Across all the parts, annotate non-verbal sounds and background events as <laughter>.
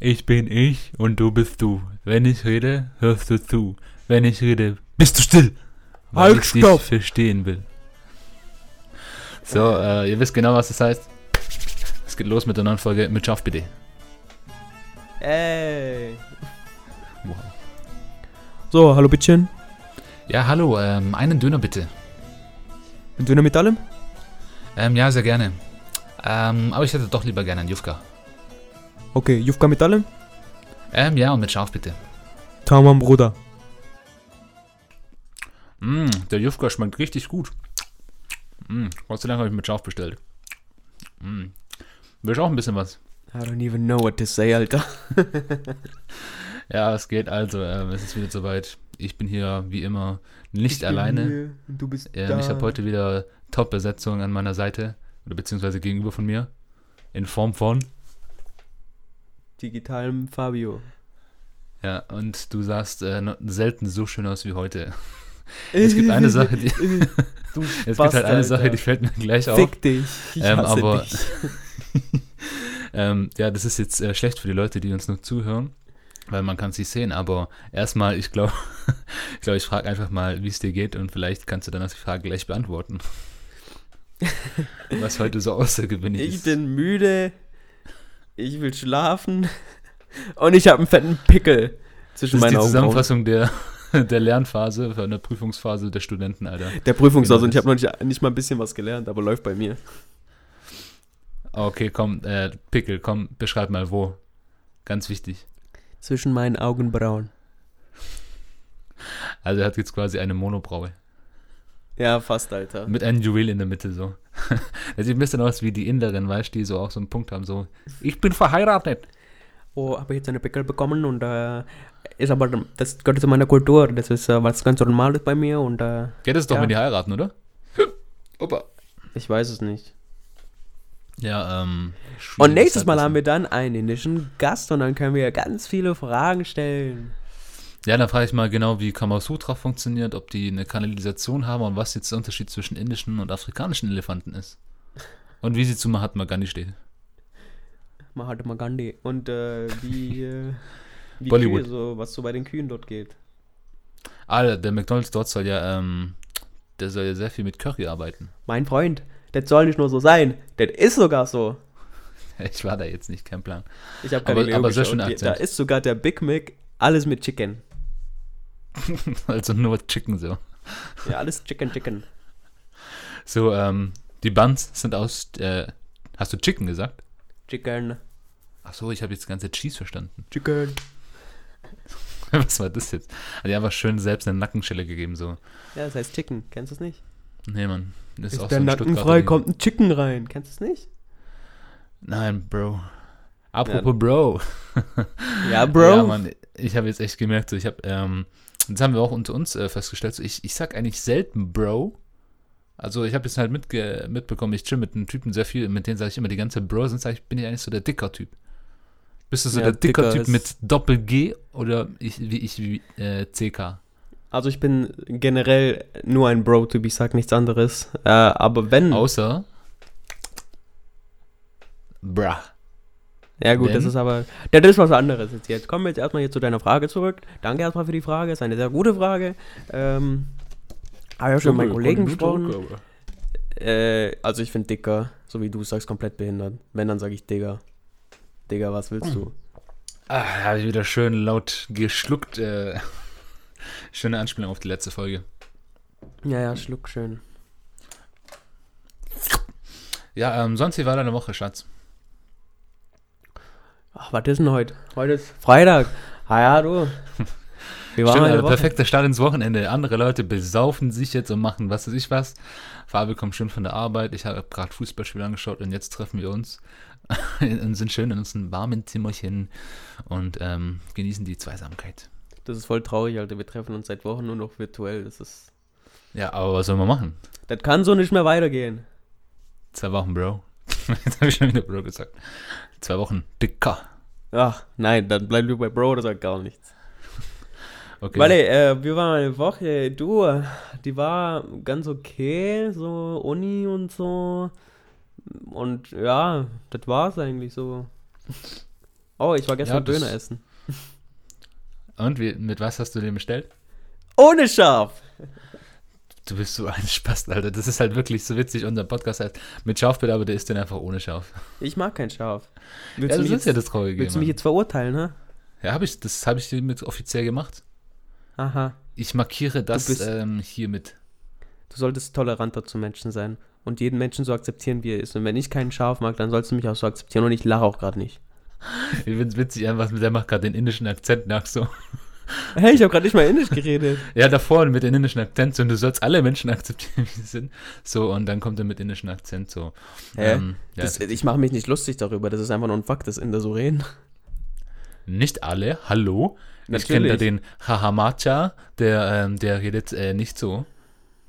Ich bin ich und du bist du. Wenn ich rede, hörst du zu. Wenn ich rede, bist du still. Weil Halt, ich dich stopp. verstehen will. So, äh, ihr wisst genau, was das heißt. Es geht los mit der neuen Folge mit Schaff bitte. Ey. Wow. So, hallo Bittchen. Ja, hallo, ähm, einen Döner bitte. Ein Döner mit allem? Ähm, ja, sehr gerne. Ähm, aber ich hätte doch lieber gerne einen Jufka. Okay, Jufka mit allem? Ähm, ja, und mit Schaf bitte. Tamam, Bruder. Mm, der Jufka schmeckt richtig gut. Mm, Gott sei Dank habe ich mit Schaf bestellt. Mm. Willst du auch ein bisschen was? I don't even know what to say, Alter. <laughs> Ja, es geht also. Ähm, es ist wieder soweit. Ich bin hier wie immer nicht alleine. Du bist Ähm, ich habe heute wieder Top-Besetzung an meiner Seite. Oder beziehungsweise gegenüber von mir. In Form von. Digitalem Fabio. Ja, und du sahst äh, selten so schön aus wie heute. <laughs> Es gibt eine Sache, die. <laughs> du <laughs> Es gibt halt eine Sache, die fällt mir gleich auf. Fick dich. Ich Ähm, hasse aber- dich. Ähm, ja, das ist jetzt äh, schlecht für die Leute, die uns nur zuhören, weil man kann es nicht sehen. Aber erstmal, ich glaube, ich, glaub, ich frage einfach mal, wie es dir geht und vielleicht kannst du dann auch die Frage gleich beantworten. Was heute so außergewöhnlich Ich ist. bin müde. Ich will schlafen. <laughs> Und ich habe einen fetten Pickel das zwischen ist die meinen Augen. Zusammenfassung der, <laughs> der Lernphase, von der Prüfungsphase der Studenten, Alter. Der Prüfungshaus Genau und ich das. habe noch nicht, nicht mal ein bisschen was gelernt, aber läuft bei mir. Okay, komm, äh, Pickel, komm, beschreib mal wo. Ganz wichtig. Zwischen meinen Augenbrauen. Also er hat jetzt quasi eine Monobraue. Ja, fast, Alter. Mit einem Juwel in der Mitte so. <laughs> Er sieht ein bisschen aus wie die Inderin, weißt du, die so auch so einen Punkt haben, so, ich bin verheiratet. Oh, habe ich jetzt eine Pickel bekommen und äh, ist aber, das gehört zu meiner Kultur. Das ist äh, was ganz Normales bei mir und äh, Geht es doch, Ja. wenn die heiraten, oder? <laughs> Opa. ich weiß es nicht. Ja, ähm. Und nächstes Mal haben wir dann einen indischen Gast und dann können wir ganz viele Fragen stellen. Ja, dann frage ich mal genau, wie Kamasutra funktioniert, ob die eine Kanalisation haben und was jetzt der Unterschied zwischen indischen und afrikanischen Elefanten ist. Und wie sie zu Mahatma Gandhi steht. Mahatma Gandhi. Und äh, wie, äh, <laughs> wie Bollywood. Kühe, so, was so bei den Kühen dort geht. Ah, der McDonalds dort soll ja, ähm, der soll ja sehr viel mit Curry arbeiten. Mein Freund, das soll nicht nur so sein, das ist sogar so. <laughs> Ich war da jetzt nicht, kein Plan. Ich habe Aber- aber sehr Die- Da ist sogar der Big Mac alles mit Chicken. <laughs> Also nur Chicken so. Ja, alles Chicken, Chicken. So, ähm, die Buns sind aus, äh, hast du Chicken gesagt? Chicken, Ach so, ich habe jetzt ganze Cheese verstanden. Chicken. <laughs> Was war das jetzt? Hat die einfach schön selbst eine Nackenschelle gegeben, so. Ja, das heißt Chicken. Kennst du es nicht? Nee, Mann. Das Ist auch der so Nacken frei, kommt ein Chicken rein. Kennst du es nicht? Nein, Bro. Apropos Bro. Ja, Bro. Ja, Mann, ich habe jetzt echt gemerkt, so, ich habe, ähm, das haben wir auch unter uns äh, festgestellt, so, ich, ich sag eigentlich selten Bro. Also ich habe jetzt halt mitge mitbekommen, ich chill mit einem Typen sehr viel, mit denen sage ich immer die ganze Bro, sonst sag ich, bin ich eigentlich so der dicker Typ. Bist du so Ja, der dicker, dicker Typ mit Doppel-G oder ich, wie ich wie äh, CK? Also ich bin generell nur ein Bro-Typ, ich sag nichts anderes. Äh, aber wenn... Außer Bra. Ja gut, das wenn- ist aber... Das ist was anderes jetzt. Jetzt kommen wir jetzt erstmal hier zu deiner Frage zurück. Danke erstmal für die Frage, ist eine sehr gute Frage. Ähm, habe ja schon mit meinen Kollegen gesprochen. Äh, also ich finde dicker, so wie du sagst, komplett behindert. Wenn, dann sage ich Digger. Digger, was willst du? Ah, da habe ich wieder schön laut geschluckt. Äh, <laughs> schöne Anspielung auf die letzte Folge. Ja, ja, schluck schön. Ja, ähm, sonst wie war deine Woche, Schatz? Ach, was ist denn heute? Heute ist Freitag. Ah ja, du. Wie war Stimmt, perfekter Start ins Wochenende. Andere Leute besaufen sich jetzt und machen was weiß ich was. Fabio kommt schön von der Arbeit. Ich habe gerade Fußballspiel angeschaut und jetzt treffen wir uns <laughs> und sind schön in unserem warmen Zimmerchen und ähm, genießen die Zweisamkeit. Das ist voll traurig, Alter. Wir treffen uns seit Wochen nur noch virtuell. Das ist... Ja, aber was soll man machen? Das kann so nicht mehr weitergehen. Zwei Wochen, Bro. <laughs> Jetzt habe ich schon wieder Bro gesagt. Zwei Wochen, dicker. Ach, nein, dann bleiben wir bei Bro, das sagt gar nichts. <laughs> Okay. Warte, äh, wie war meine Woche? Du, die war ganz okay, so Uni und so. Und ja, das war's eigentlich so. Oh, ich war gestern ja, Döner essen. Und wie, mit was hast du den bestellt? Ohne Schaf. Du bist so ein <laughs> Spast, Alter. Das ist halt wirklich so witzig. Unser Podcast heißt mit Schaf bitte, aber der ist dann einfach ohne Schaf. Ich mag kein Schaf. Willst ja, das ist jetzt, ja das Traurige. Willst du mich jetzt verurteilen, ne? Ja, habe ich, das habe ich mit offiziell gemacht. Aha. Ich markiere das ähm, hiermit. Du solltest toleranter zu Menschen sein und jeden Menschen so akzeptieren, wie er ist. Und wenn ich keinen Schaf mag, dann sollst du mich auch so akzeptieren und ich lache auch gerade nicht. Ich finde es witzig, einfach, der macht gerade den indischen Akzent nach so. <laughs> Hey, ich habe gerade nicht mal Indisch geredet. ja, davor mit dem indischen Akzent so, und du sollst alle Menschen akzeptieren, wie sie sind. So, und dann kommt er mit indischem Akzent so. Hä? Ähm, ja, das, ich mache mich nicht lustig darüber, das ist einfach nur ein Fakt, dass Inder so reden. Nicht alle, hallo. Natürlich. Ich kenne da den Hahamacha, der, ähm, der redet äh, nicht so.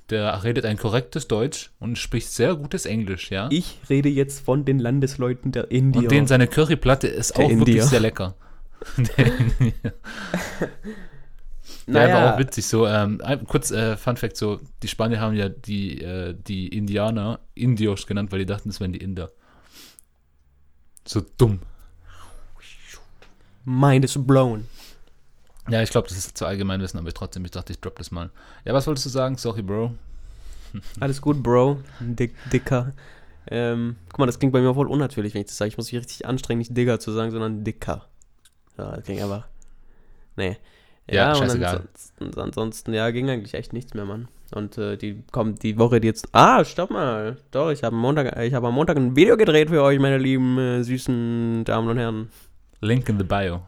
Der redet ein korrektes Deutsch und spricht sehr gutes Englisch, ja. Ich rede jetzt von den Landesleuten der Indier. Und den seine Curryplatte ist der auch Indier. wirklich sehr lecker. <laughs> der naja. war auch witzig so. Ähm, kurz äh, Fun Fact: so, die Spanier haben ja die, äh, die Indianer Indios genannt, weil die dachten, das wären die Inder. So dumm. Mind is blown. Ja, ich glaube, das ist zu allgemein wissen, aber ich trotzdem, ich dachte, ich drop das mal. Ja, was wolltest du sagen? Sorry, Bro. <laughs> Alles gut, Bro. Dick, dicker. Ähm, guck mal, das klingt bei mir voll unnatürlich, wenn ich das sage. Ich muss mich richtig anstrengen, nicht Digger zu sagen, sondern Dicker. Ja, das klingt einfach. Nee. Ja, ja scheißegal. Ansonsten, ansonsten, ja, ging eigentlich echt nichts mehr, Mann. Und äh, die kommt die Woche die jetzt. Ah, stopp mal. Doch, ich habe Montag, ich habe am Montag ein Video gedreht für euch, meine lieben äh, süßen Damen und Herren. Link in the bio.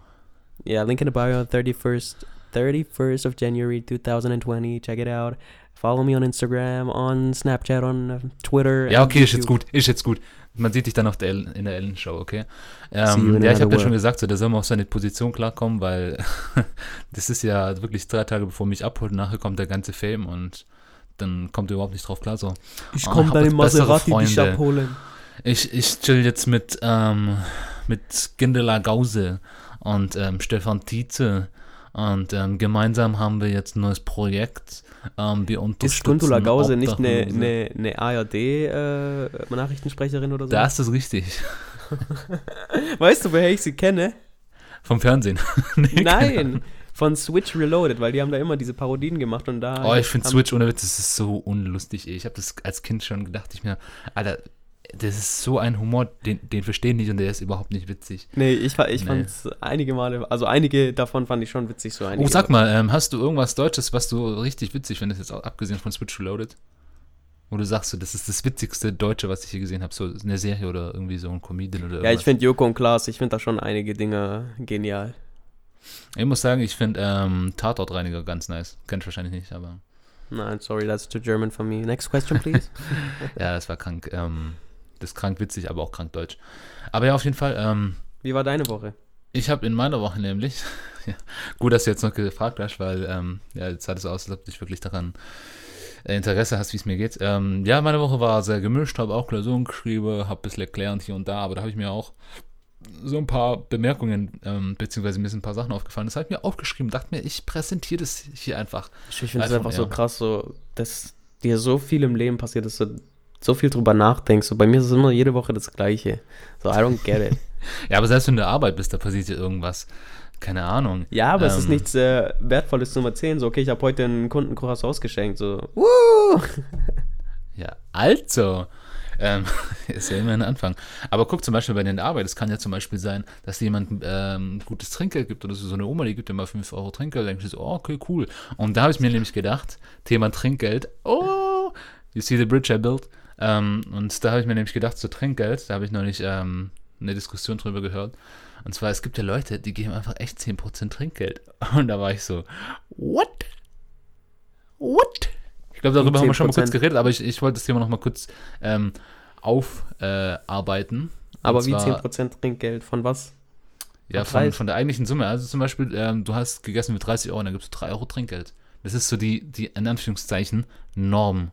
Yeah, link in the bio. 31st, 31st of January 2020. Check it out. Follow me on Instagram, on Snapchat, on uh, Twitter. Ja, okay, ist jetzt gut. Ist jetzt gut. Man sieht dich dann auf der Ellen, in der Ellen-Show, okay? Ähm, ja, ich habe ja schon gesagt, so, der soll mal auf seine Position klarkommen, weil <laughs> das ist ja wirklich drei Tage bevor mich abholt. Nachher kommt der ganze Fame und dann kommt er überhaupt nicht drauf klar. So, ich komme oh, dann in Maserati dich abholen. Ich, ich chill jetzt mit, ähm, mit Gindela Gause und ähm, Stefan Tietze. Und ähm, gemeinsam haben wir jetzt ein neues Projekt. Ähm, wir unterstützen ist Gundula Gause nicht eine, eine, eine ARD-Nachrichtensprecherin äh, oder so? Da ist das richtig. <laughs> weißt du, woher ich sie kenne? Vom Fernsehen. <laughs> nee, Nein, von Switch Reloaded, weil die haben da immer diese Parodien gemacht und da. Oh, ich finde Switch ohne Witz, das ist so unlustig. Ey. Ich habe das als Kind schon gedacht, ich mir, Alter, das ist so ein Humor, den, den verstehen nicht und der ist überhaupt nicht witzig. Nee, ich, ich nee. fand es einige Male, also einige davon fand ich schon witzig. So oh, sag mal, ähm, hast du irgendwas Deutsches, was du richtig witzig findest, jetzt auch abgesehen von Switch Reloaded? Wo du sagst, so, das ist das witzigste Deutsche, was ich hier gesehen habe, so eine Serie oder irgendwie so ein Comedian oder irgendwas. Ja, ich finde Joko und Klaas, ich finde da schon einige Dinge genial. Ich muss sagen, ich finde ähm, Tatortreiniger ganz nice. Kennt wahrscheinlich nicht, aber. Nein, sorry, that's too German for me. Next question, please. <laughs> ja, das war krank. Ähm, das ist krank witzig, aber auch krank deutsch. Aber ja, auf jeden Fall. Ähm, Wie war deine Woche? Ich habe in meiner Woche nämlich, <laughs> ja, gut, dass du jetzt noch gefragt hast, weil ähm, ja, jetzt sah es so aus, als ob du dich wirklich daran äh, Interesse hast, wie es mir geht. Ähm, ja, meine Woche war sehr gemischt, habe auch Klausuren geschrieben, habe ein bisschen erklärend hier und da, aber da habe ich mir auch so ein paar Bemerkungen, ähm, beziehungsweise mir sind ein paar Sachen aufgefallen. Das habe ich mir aufgeschrieben, dachte mir, ich präsentiere das hier einfach. Ich finde es einfach so krass, so, dass dir so viel im Leben passiert ist, so so viel drüber nachdenkst. So, bei mir ist es immer jede Woche das Gleiche. So, I don't get it. <laughs> ja, aber selbst wenn du in der Arbeit bist, da passiert ja irgendwas. Keine Ahnung. Ja, aber ähm, es ist ähm, nichts äh, Wertvolles zum Erzählen. So, okay, ich habe heute einen Kunden ausgeschenkt. So, Woo! <laughs> ja, also. Ähm, <laughs> ist ja immer ein Anfang. Aber guck zum Beispiel bei der Arbeit, es kann ja zum Beispiel sein, dass jemand ähm, gutes Trinkgeld gibt oder so, so eine Oma, die gibt dir mal 5 Euro Trinkgeld, dann denkst du so, oh, okay, cool. Und da habe ich mir nämlich gedacht, Thema Trinkgeld, oh, you see the bridge I built. Ähm, und da habe ich mir nämlich gedacht, so Trinkgeld, da habe ich noch nicht ähm, eine Diskussion drüber gehört. Und zwar, es gibt ja Leute, die geben einfach echt 10% Trinkgeld. <laughs> Und da war ich so, what? What? Ich glaube, darüber haben wir schon mal kurz geredet, aber ich, ich wollte das Thema noch mal kurz ähm, aufarbeiten. Äh, aber wie 10% Trinkgeld? Von was? Ja, von, von der eigentlichen Summe. Also zum Beispiel, ähm, du hast gegessen mit 30 Euro und dann gibst du 3 Euro Trinkgeld. Das ist so die, die in Anführungszeichen, Norm.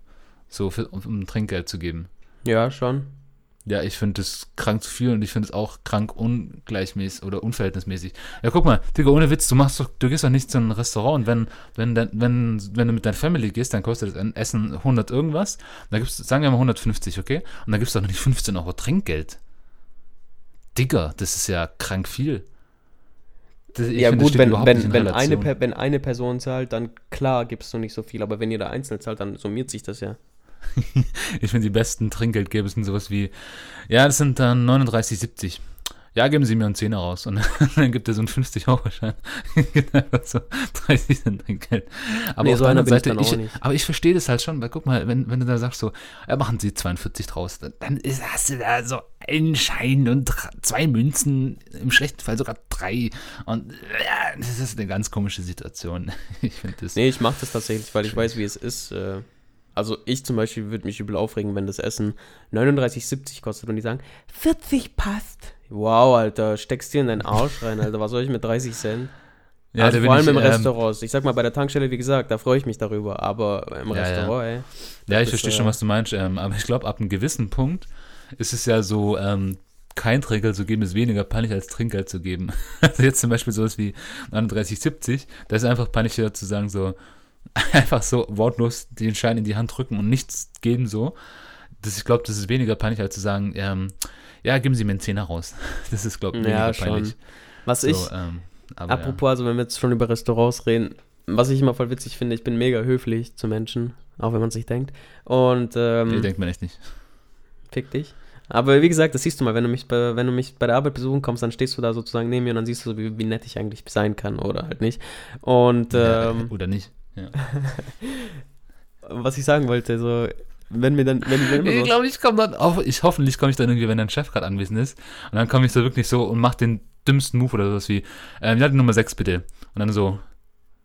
So, für, um, um Trinkgeld zu geben. Ja, schon. Ja, ich finde das krank zu viel und ich finde es auch krank ungleichmäßig oder unverhältnismäßig. Ja, guck mal, Digga, ohne Witz, du machst doch, du gehst doch nicht zu einem Restaurant und wenn, wenn, wenn, wenn du mit deiner Family gehst, dann kostet das Essen 100 irgendwas. Da gibst sagen wir mal 150, okay? Und da gibst du doch nicht 15 Euro Trinkgeld. Digga, das ist ja krank viel. Das, ja finde, gut, wenn, wenn, wenn, eine, wenn eine Person zahlt, dann klar gibst du nicht so viel, aber wenn ihr da einzeln zahlt, dann summiert sich das ja. <laughs> ich finde, die besten Trinkgeldgeber sind sowas wie, ja, das sind dann 39,70 ja, geben Sie mir einen Zehner raus. Und <laughs> dann gibt er so einen 50-Euro-Schein. <laughs> so 30 Cent Geld. Aber nee, auf so anderen Seite, ich, aber ich verstehe das halt schon, weil guck mal, wenn, wenn du da sagst so, ja, machen Sie 42 draus, dann ist, hast du da so einen Schein und zwei Münzen, im schlechten Fall sogar drei. Und ja, das ist eine ganz komische Situation. Ich finde das. Nee, ich mache das tatsächlich, weil ich weiß, wie es ist. Äh also ich zum Beispiel würde mich übel aufregen, wenn das Essen 39,70 kostet und die sagen, 40 passt. Wow, Alter, steckst dir in deinen Arsch rein, Alter. Was soll ich mit 30 Cent? Ja, also vor allem ich, im ähm, Restaurant. Ich sag mal, bei der Tankstelle, wie gesagt, da freue ich mich darüber. Aber im ja, Restaurant, ja. ey. Ja, ich verstehe äh, schon, was du meinst. Ähm, aber ich glaube, ab einem gewissen Punkt ist es ja so, ähm, kein Trinkgeld zu geben, ist weniger peinlich als Trinkgeld zu geben. <laughs> Also jetzt zum Beispiel sowas wie 39,70, da ist einfach peinlicher zu sagen, so, <laughs> einfach so wortlos den Schein in die Hand drücken und nichts geben, so. Das, ich glaube, das ist weniger peinlich, als zu sagen, ähm, ja, geben Sie mir einen Zehner raus. <laughs> Das ist, glaube ich, ja, peinlich. Was so, ich, ähm, apropos, ja. also wenn wir jetzt schon über Restaurants reden, was ich immer voll witzig finde, ich bin mega höflich zu Menschen, auch wenn man sich denkt. Und, ähm, nee, denkt man echt nicht. Fick dich. Aber wie gesagt, das siehst du mal, wenn du mich bei, wenn du mich bei der Arbeit besuchen kommst, dann stehst du da sozusagen neben mir und dann siehst du, wie, wie nett ich eigentlich sein kann oder halt nicht. Und, ähm, ja, oder nicht, ja. <laughs> was ich sagen wollte, so, wenn mir dann, wenn, wenn <laughs> ich glaube, ich komme dann auf, ich hoffentlich komme ich dann irgendwie, wenn dein Chef gerade anwesend ist, und dann komme ich so wirklich so und mach den dümmsten Move oder sowas wie, ähm, ja, die Nummer 6 bitte. Und dann so,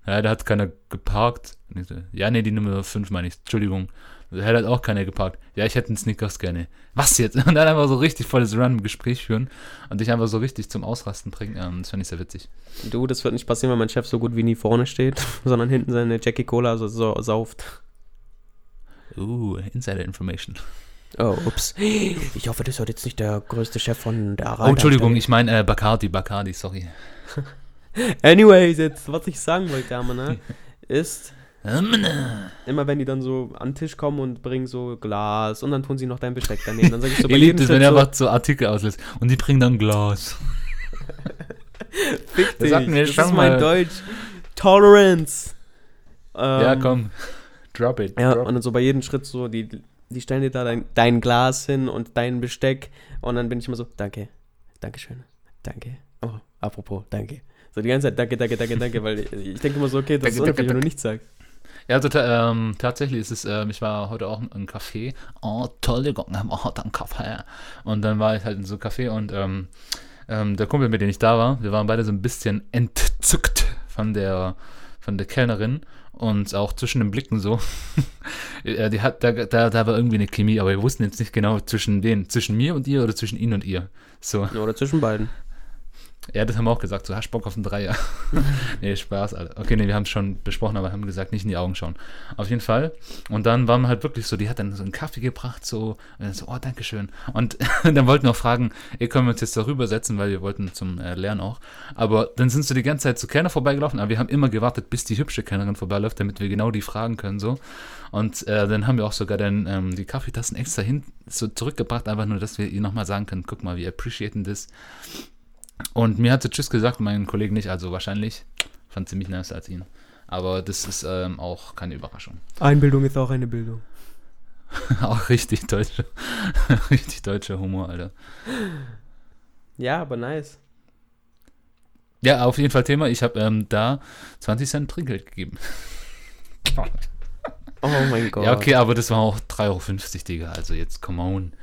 ja, da hat keiner geparkt. So, ja, nee, die Nummer 5 meine ich, Entschuldigung. Da hat auch keiner geparkt. Ja, ich hätte einen Snickers gerne. Was jetzt? <laughs> Und dann einfach so richtig volles random Gespräch führen und dich einfach so richtig zum Ausrasten bringen. Ähm, das fand ich sehr witzig. Du, das wird nicht passieren, weil mein Chef so gut wie nie vorne steht, <laughs> sondern hinten seine Jackie Cola so, so sauft. Uh, Insider Information. Oh, ups. Ich hoffe, das ist jetzt nicht der größte Chef von der Arabien. Oh, Entschuldigung, ich meine äh, Bacardi, Bacardi, sorry. <laughs> Anyways, jetzt, was ich sagen wollte, Amana, ist, immer wenn die dann so an den Tisch kommen und bringen so Glas und dann tun sie noch dein Besteck daneben. Dann sage ich so, <laughs> bei liebt es, wenn er so, einfach so Artikel auslässt und die bringen dann Glas. Fick <laughs> dich, das, das ist mein Deutsch. Tolerance. Ähm, ja, komm. Drop it. Ja, drop. und dann so bei jedem Schritt so, die, die stellen dir da dein, dein Glas hin und dein Besteck. Und dann bin ich immer so, danke, Dankeschön, danke. Oh, apropos, danke. So die ganze Zeit, danke, danke, danke, danke, weil ich, ich denke immer so, okay, das danke, ist unfair, wenn du nichts sagst. Ja, also, ähm, tatsächlich ist es, ähm, ich war heute auch im Café. Oh, toll, oh, dann Kaffee. Und dann war ich halt in so einem Café und ähm, ähm, der Kumpel, mit dem ich da war, wir waren beide so ein bisschen entzückt von der, von der Kellnerin und auch zwischen den Blicken so. <laughs> die hat, da, da, da war irgendwie eine Chemie, aber wir wussten jetzt nicht genau zwischen denen, zwischen mir und ihr oder zwischen ihnen und ihr. So. Oder zwischen beiden. Ja, das haben wir auch gesagt, so hast Bock auf einen Dreier. <laughs> <laughs> nee, Spaß, Alter. Okay, nee, wir haben es schon besprochen, aber haben gesagt, nicht in die Augen schauen. Auf jeden Fall. Und dann waren wir halt wirklich so, die hat dann so einen Kaffee gebracht, so, und dann so, oh, Dankeschön. Und <laughs> dann wollten wir auch fragen, ey, können wir uns jetzt darüber setzen, weil wir wollten zum äh, Lernen auch. Aber dann sind sie die ganze Zeit zu Kellner vorbeigelaufen, aber wir haben immer gewartet, bis die hübsche Kellnerin vorbeiläuft, damit wir genau die fragen können, so. Und äh, dann haben wir auch sogar dann ähm, die Kaffeetassen extra hin, so zurückgebracht, einfach nur, dass wir ihr nochmal sagen können, guck mal, wir appreciaten das. Und mir hat sie Tschüss gesagt, meinen Kollegen nicht, also wahrscheinlich fand sie mich nice als ihn. Aber das ist ähm, auch keine Überraschung. Einbildung ist auch eine Bildung. <laughs> auch richtig deutscher, <laughs> richtig deutscher Humor, Alter. Ja, aber nice. Ja, auf jeden Fall Thema. Ich habe ähm, da 20 Cent Trinkgeld gegeben. oh mein Gott. Ja, okay, aber das war auch 3,50 Euro, Digga. Also jetzt, come on.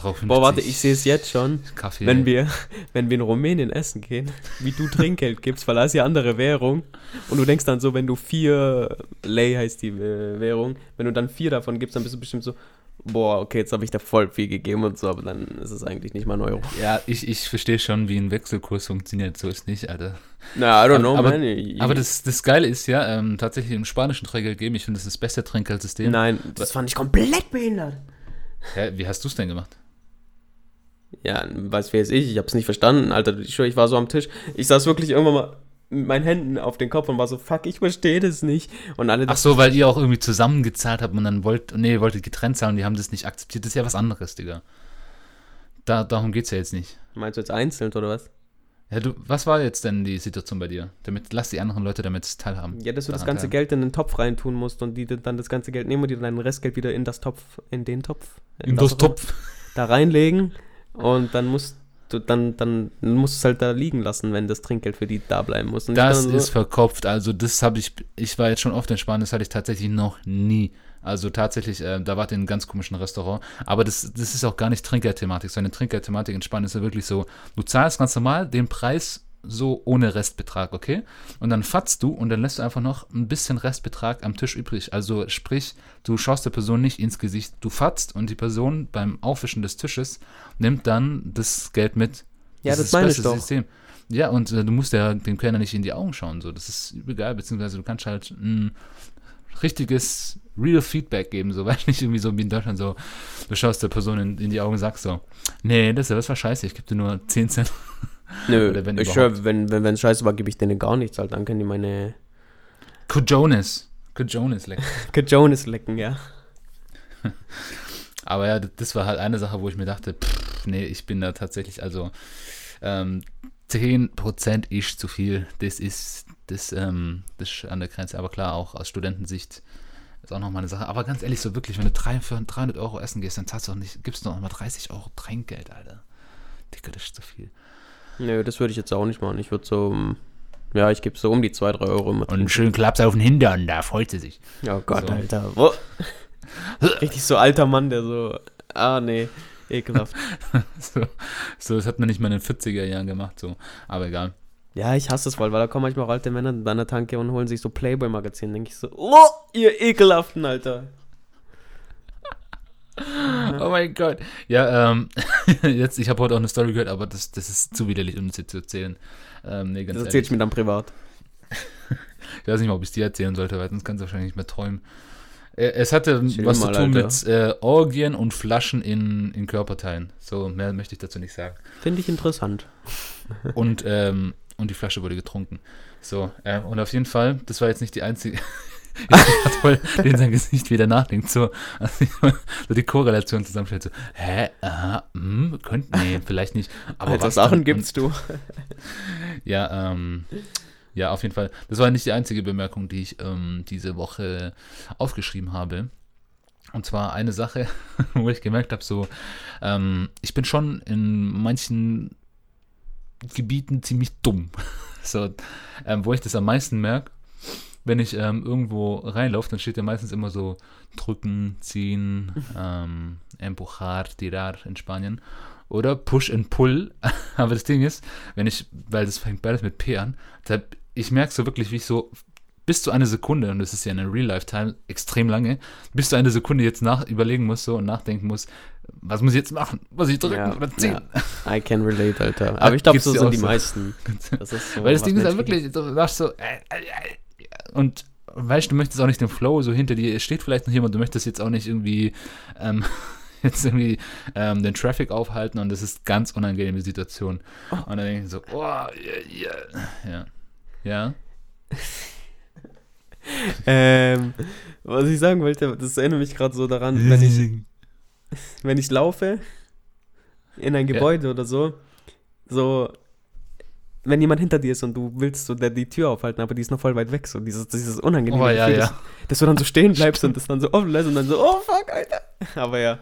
Boah, warte, ich sehe es jetzt schon. Kaffee. Wenn wir, wenn wir in Rumänien essen gehen, wie du Trinkgeld gibst, weil da ist ja andere Währung. Und du denkst dann so, wenn du vier, Lei heißt die äh, Währung, wenn du dann vier davon gibst, dann bist du bestimmt so, boah, okay, jetzt habe ich da voll viel gegeben und so, aber dann ist es eigentlich nicht mal ein Euro. Ja, ich, ich verstehe schon, wie ein Wechselkurs funktioniert, so ist nicht, Alter. Na, I don't know, aber, man. Aber das, das Geile ist ja, ähm, tatsächlich im spanischen Trinkgeld geben, ich finde, das ist das beste Trinkgeldsystem. Nein, das fand ich komplett behindert. Hä, wie hast du es denn gemacht? Ja, weiß wer ist ich, ich hab's nicht verstanden, Alter. Ich, ich war so am Tisch. Ich saß wirklich irgendwann mal mit meinen Händen auf den Kopf und war so, fuck, ich verstehe das nicht. Und alle Ach so, weil ihr auch irgendwie zusammengezahlt habt und dann wollt, nee, ihr wolltet getrennt zahlen und die haben das nicht akzeptiert. Das ist ja was anderes, Digga. Da, darum geht's ja jetzt nicht. Meinst du jetzt einzeln oder was? Ja, du, was war jetzt denn die Situation bei dir? Damit, lass die anderen Leute damit teilhaben. Ja, dass du das ganze teilhaben. Geld in den Topf reintun musst und die dann das ganze Geld nehmen und die dann dein Restgeld wieder in das Topf, in den Topf. In, in das, das Topf. Da reinlegen und dann musst du, dann, dann musst es halt da liegen lassen, wenn das Trinkgeld für die da bleiben muss. Und das so ist verkopft. Also das habe ich, ich war jetzt schon oft in Spanien, das hatte ich tatsächlich noch nie. Also tatsächlich, äh, da wart ihr in einem ganz komischen Restaurant. Aber das, das ist auch gar nicht Trinkgeldthematik, sondern Trinkgeldthematik in Spanien ist ja wirklich so, du zahlst ganz normal den Preis so ohne Restbetrag, okay? Und dann fatzt du und dann lässt du einfach noch ein bisschen Restbetrag am Tisch übrig. Also sprich, du schaust der Person nicht ins Gesicht, du fatzt und die Person beim Aufwischen des Tisches nimmt dann das Geld mit. Ja, das, das meine ich doch. System. Ja, und äh, du musst ja dem Kellner nicht in die Augen schauen, so. Das ist geil, beziehungsweise du kannst halt ein richtiges real Feedback geben, so, <laughs> weil nicht irgendwie so wie in Deutschland so, du schaust der Person in, in die Augen und sagst so, nee, das, das war scheiße, ich gebe dir nur 10 Cent. Nö, wenn ich höre, wenn es wenn, scheiße war, gebe ich denen gar nichts, halt, dann können die meine Cojones, Cojones lecken. <laughs> Cojones lecken, ja. <laughs> Aber ja, das war halt eine Sache, wo ich mir dachte, pff, nee, ich bin da tatsächlich, also ähm, 10% ist zu viel. Das ist, das, ähm, das ist an der Grenze. Aber klar, auch aus Studentensicht ist auch nochmal eine Sache. Aber ganz ehrlich, so wirklich, wenn du drei, für 300 Euro essen gehst, dann zahlst du auch nicht, gibst du noch mal 30 Euro Trinkgeld, Alter. Dicker, das ist zu viel. Nö, das würde ich jetzt auch nicht machen. Ich würde so, ja, ich gebe so um die 2, 3 Euro. Und einen schönen Klaps auf den Hintern, da freut sie sich. Oh Gott, so. Alter. <laughs> Wo? Richtig so alter Mann, der so, ah, nee. Ekelhaft. <laughs> so, so, das hat man nicht mal in den 40er Jahren gemacht, so. Aber egal. Ja, ich hasse es voll, weil da kommen manchmal auch alte Männer an der Tanke und holen sich so Playboy-Magazine. denke ich so, oh, ihr ekelhaften, Alter. Oh mein Gott. Ja, ähm, <laughs> jetzt, ich habe heute auch eine Story gehört, aber das, das ist zu widerlich, um sie zu erzählen. Ähm, nee, das erzähle ich mir dann privat. ich weiß nicht mal, ob ich es dir erzählen sollte, weil sonst kannst du wahrscheinlich nicht mehr träumen. Äh, es hatte Schön was mal, zu tun Alter. mit äh, Orgien und Flaschen in, in Körperteilen. So, mehr möchte ich dazu nicht sagen. Finde ich interessant. und, ähm, und die Flasche wurde getrunken. So, äh, und auf jeden Fall, das war jetzt nicht die einzige. <laughs> toll, den sein Gesicht wieder nachdenkt, so, also so die Korrelation zusammenstellt, so, hä, aha, hm, könnte, nee, vielleicht nicht, aber Alter, was Sachen gibst du? <laughs> ja, ähm, ja, auf jeden Fall. Das war nicht die einzige Bemerkung, die ich ähm, diese Woche aufgeschrieben habe. Und zwar eine Sache, <laughs> wo ich gemerkt habe, so, ähm, ich bin schon in manchen Gebieten ziemlich dumm. so, ähm, wo ich das am meisten merke, wenn ich ähm, irgendwo reinlaufe, dann steht ja meistens immer so drücken, ziehen, ähm, empujar, tirar in Spanien oder Push and Pull. <laughs> Aber das Ding ist, wenn ich, weil das fängt beides mit P an, deshalb ich merke so wirklich, wie ich so bis zu einer Sekunde, und das ist ja eine Real-Life-Time extrem lange, bis zu einer Sekunde jetzt nach überlegen muss so und nachdenken muss, was muss ich jetzt machen? Muss ich drücken ja, oder ziehen? Ja. I can relate, Alter. <laughs> Aber ich glaube, so sind die so. meisten. <laughs> Das so, Weil das Ding ist halt wirklich, du machst so, äh, äh, äh, und weißt du, möchtest auch nicht den Flow so hinter dir, steht vielleicht noch jemand, du möchtest jetzt auch nicht irgendwie, ähm, <laughs> jetzt irgendwie ähm, den Traffic aufhalten und das ist ganz unangenehme Situation. Oh. Und dann denke ich so, oh, yeah, yeah. ja. Ja. <laughs> ähm, was ich sagen wollte, das erinnert mich gerade so daran, wenn ich, wenn ich laufe in ein Gebäude ja. oder so, so, wenn jemand hinter dir ist und du willst so der, die Tür aufhalten, aber die ist noch voll weit weg, so dieses, dieses unangenehme oh, ja, Gefühl, ja. Dass, dass, du dann so stehen bleibst und das dann so offen lässt und dann so, oh fuck, Alter. <laughs> Aber ja.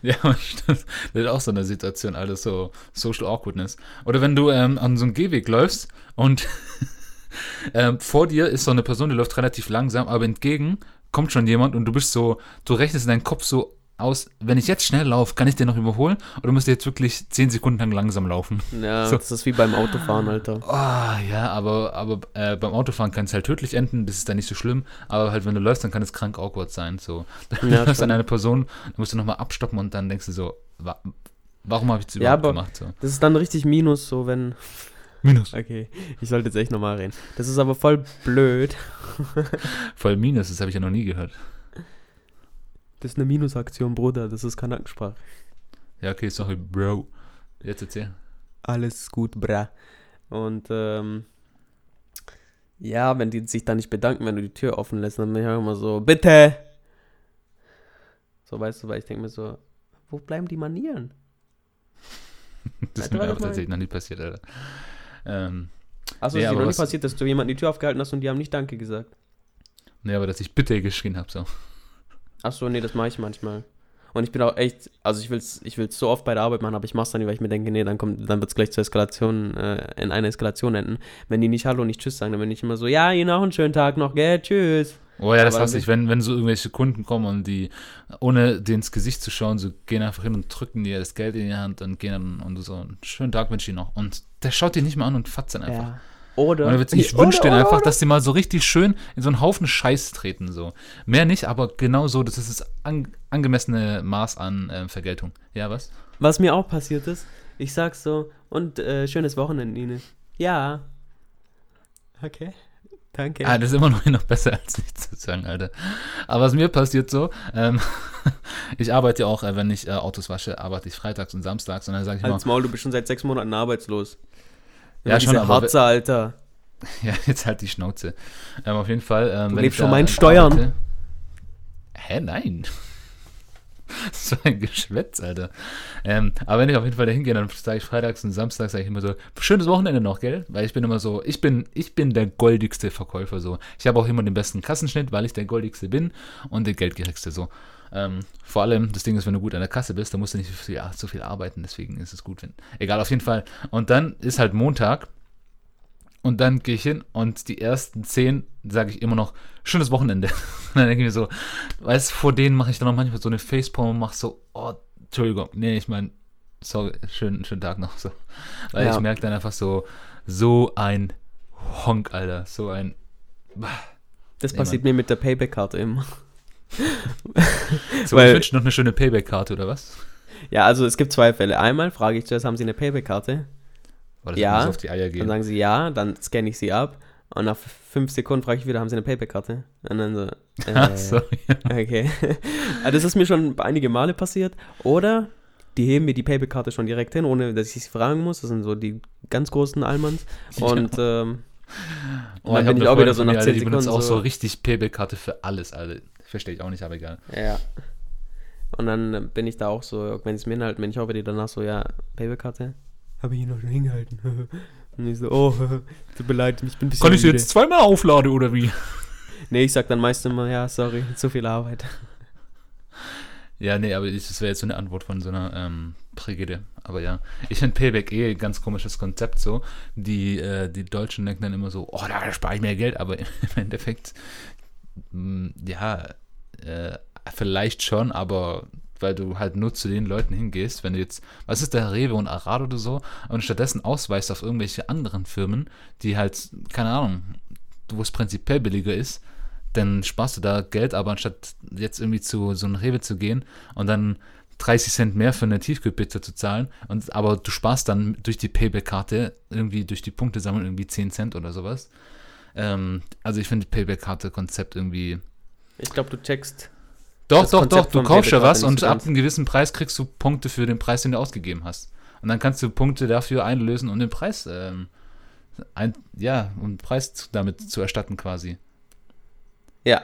Ja, <laughs> stimmt. Das ist auch so eine Situation, alles so Social Awkwardness. Oder wenn du ähm, an so einem Gehweg läufst und <laughs> ähm, vor dir ist so eine Person, die läuft relativ langsam, aber entgegen kommt schon jemand und du bist so, du rechnest in deinem Kopf so aus, wenn ich jetzt schnell laufe, kann ich den noch überholen oder musst du jetzt wirklich 10 Sekunden lang langsam laufen? Ja, so. das ist wie beim Autofahren, Alter. Oh, ja, aber, aber äh, beim Autofahren kann es halt tödlich enden, das ist dann nicht so schlimm, aber halt, wenn du läufst, dann kann es krank awkward sein. So. <laughs> Dann ja, läufst an eine Person, dann musst du nochmal abstoppen und dann denkst du so, wa warum habe ich das überhaupt ja, aber gemacht? So. Das ist dann richtig Minus, so wenn <laughs> Minus. Okay, ich sollte jetzt echt nochmal reden. Das ist aber voll blöd. <laughs> voll Minus, das habe ich ja noch nie gehört. Das ist eine Minusaktion, Bruder, das ist Kanakensprache. Ja, okay, sorry, Bro. Jetzt erzähl. Alles gut, bra. Und, ähm, ja, wenn die sich dann nicht bedanken, wenn du die Tür offen lässt, dann bin ich auch immer so, bitte! So, weißt du, weil ich denke mir so, wo bleiben die Manieren? <laughs> das ist mir auch tatsächlich noch nie passiert, Alter. Ähm, Achso, Nee, ist dir noch nie passiert, dass du jemanden die Tür aufgehalten hast und die haben nicht Danke gesagt? nee, aber dass ich bitte geschrien habe, so. Achso, nee, das mache ich manchmal. Und ich bin auch echt, also ich will es ich will's so oft bei der Arbeit machen, aber ich mach's dann nicht, weil ich mir denke, nee, dann kommt, dann wird es gleich zur Eskalation, äh, in einer Eskalation enden. Wenn die nicht Hallo, nicht Tschüss sagen, dann bin ich immer so, ja, Ihnen auch einen schönen Tag noch, gell, tschüss. Oh ja, das Aber hasse ich, wenn, wenn so irgendwelche Kunden kommen und die, ohne dir ins Gesicht zu schauen, so gehen einfach hin und drücken dir das Geld in die Hand und gehen dann und so, einen schönen Tag wünsche ich noch. Und der schaut dir nicht mal an und fatzt dann einfach. Ja. Oder, wird's, ich wünsche denen einfach, oder. dass die mal so richtig schön in so einen Haufen Scheiß treten, so. Mehr nicht, aber genau so, das ist das an, angemessene Maß an äh, Vergeltung. Ja, was? Was mir auch passiert ist, ich sag so, und äh, schönes Wochenende, Ine. Ja. Okay. Danke. Ah, das ist immer noch, noch besser als nichts zu sagen, Alter. Aber was mir passiert so, ähm, <laughs> ich arbeite ja auch, äh, wenn ich äh, Autos wasche, arbeite ich freitags und samstags und dann sage ich immer, Als Maul, du bist schon seit sechs Monaten arbeitslos. Ja, schon, diese aber- Harze, Alter. <laughs> Ja, jetzt halt die Schnauze. Ähm, auf jeden Fall. Ähm, Du lebst von meinen Steuern. arbeite- Hä, nein. <laughs> so ein Geschwätz, Alter. Ähm, aber wenn ich auf jeden Fall da hingehe, dann sage ich freitags und samstags sage ich immer so, schönes Wochenende noch, gell? Weil ich bin immer so, ich bin, ich bin der goldigste Verkäufer so. Ich habe auch immer den besten Kassenschnitt, weil ich der goldigste bin und der geldgierigste so. Ähm, vor allem, das Ding ist, wenn du gut an der Kasse bist, dann musst du nicht so viel, so viel arbeiten, deswegen ist es gut, wenn. Egal, auf jeden Fall. Und dann ist halt Montag und dann gehe ich hin und die ersten zehn sage ich immer noch, schönes Wochenende. <laughs> Und dann denke ich mir so, weißt du, vor denen mache ich dann auch manchmal so eine Facepalm und mache so, oh, Entschuldigung, nee, ich meine, sorry, schönen, schönen Tag noch so. Weil Ja. ich merke dann einfach so, so ein Honk, Alter, so ein, Das Nee, passiert mir mit der Payback-Karte immer. So, Weil- ich wünsche noch eine schöne Payback-Karte oder was? Ja, also es gibt zwei Fälle. Einmal frage ich zuerst, haben Sie eine Payback-Karte? Das Ja, auf die Eier Dann gehen. sagen sie ja, dann scanne ich sie ab. Und nach fünf Sekunden frage ich wieder, haben Sie eine Payback-Karte? Und dann so, <laughs> äh, Ach so, ja. okay. also <laughs> das ist mir schon einige Male passiert. Oder die heben mir die Payback-Karte schon direkt hin, ohne dass ich sie fragen muss. Das sind so die ganz großen Allmanns. <laughs> Und ähm, Oh, dann bin ich auch wieder so nach mir, 10 Alter, Die Sekunden auch so so- richtig Payback-Karte für alles, Alter. Verstehe ich auch nicht, aber egal. ja. Und dann bin ich da auch so, wenn es mir hinhalten, bin ich auch wieder danach so, ja, Payback-Karte? Habe ich ihn noch schon hingehalten. <laughs> Und ich so, oh, <laughs> tut mir leid, ich bin ein bisschen Kann ich sie jetzt zweimal aufladen oder wie? <laughs> Nee, ich sag dann meist immer, ja, sorry, zu viel Arbeit. Ja, nee, aber das wäre jetzt so eine Antwort von so einer ähm, Brigitte. Aber ja, ich finde Payback eh ein ganz komisches Konzept so. Die, äh, die Deutschen denken dann immer so, oh, da spare ich mehr Geld, aber im Endeffekt, ja, äh, vielleicht schon, aber weil du halt nur zu den Leuten hingehst, wenn du jetzt, was ist der Rewe und Arado oder so, und stattdessen ausweist auf irgendwelche anderen Firmen, die halt, keine Ahnung, wo es prinzipiell billiger ist, dann sparst du da Geld, aber anstatt jetzt irgendwie zu so einem Rewe zu gehen und dann 30 Cent mehr für eine Tiefkühlpizza zu zahlen, und, aber du sparst dann durch die Payback-Karte, irgendwie durch die Punkte sammeln, irgendwie 10 Cent oder sowas. Ähm, also ich finde Payback-Karte-Konzept irgendwie. Ich glaube, du checkst. Doch, doch, Konzept doch, du kaufst ja was und so ab einem gewissen Preis kriegst du Punkte für den Preis, den du ausgegeben hast. Und dann kannst du Punkte dafür einlösen, um den Preis, ähm, ein, ja, um den Preis damit zu erstatten quasi. Ja.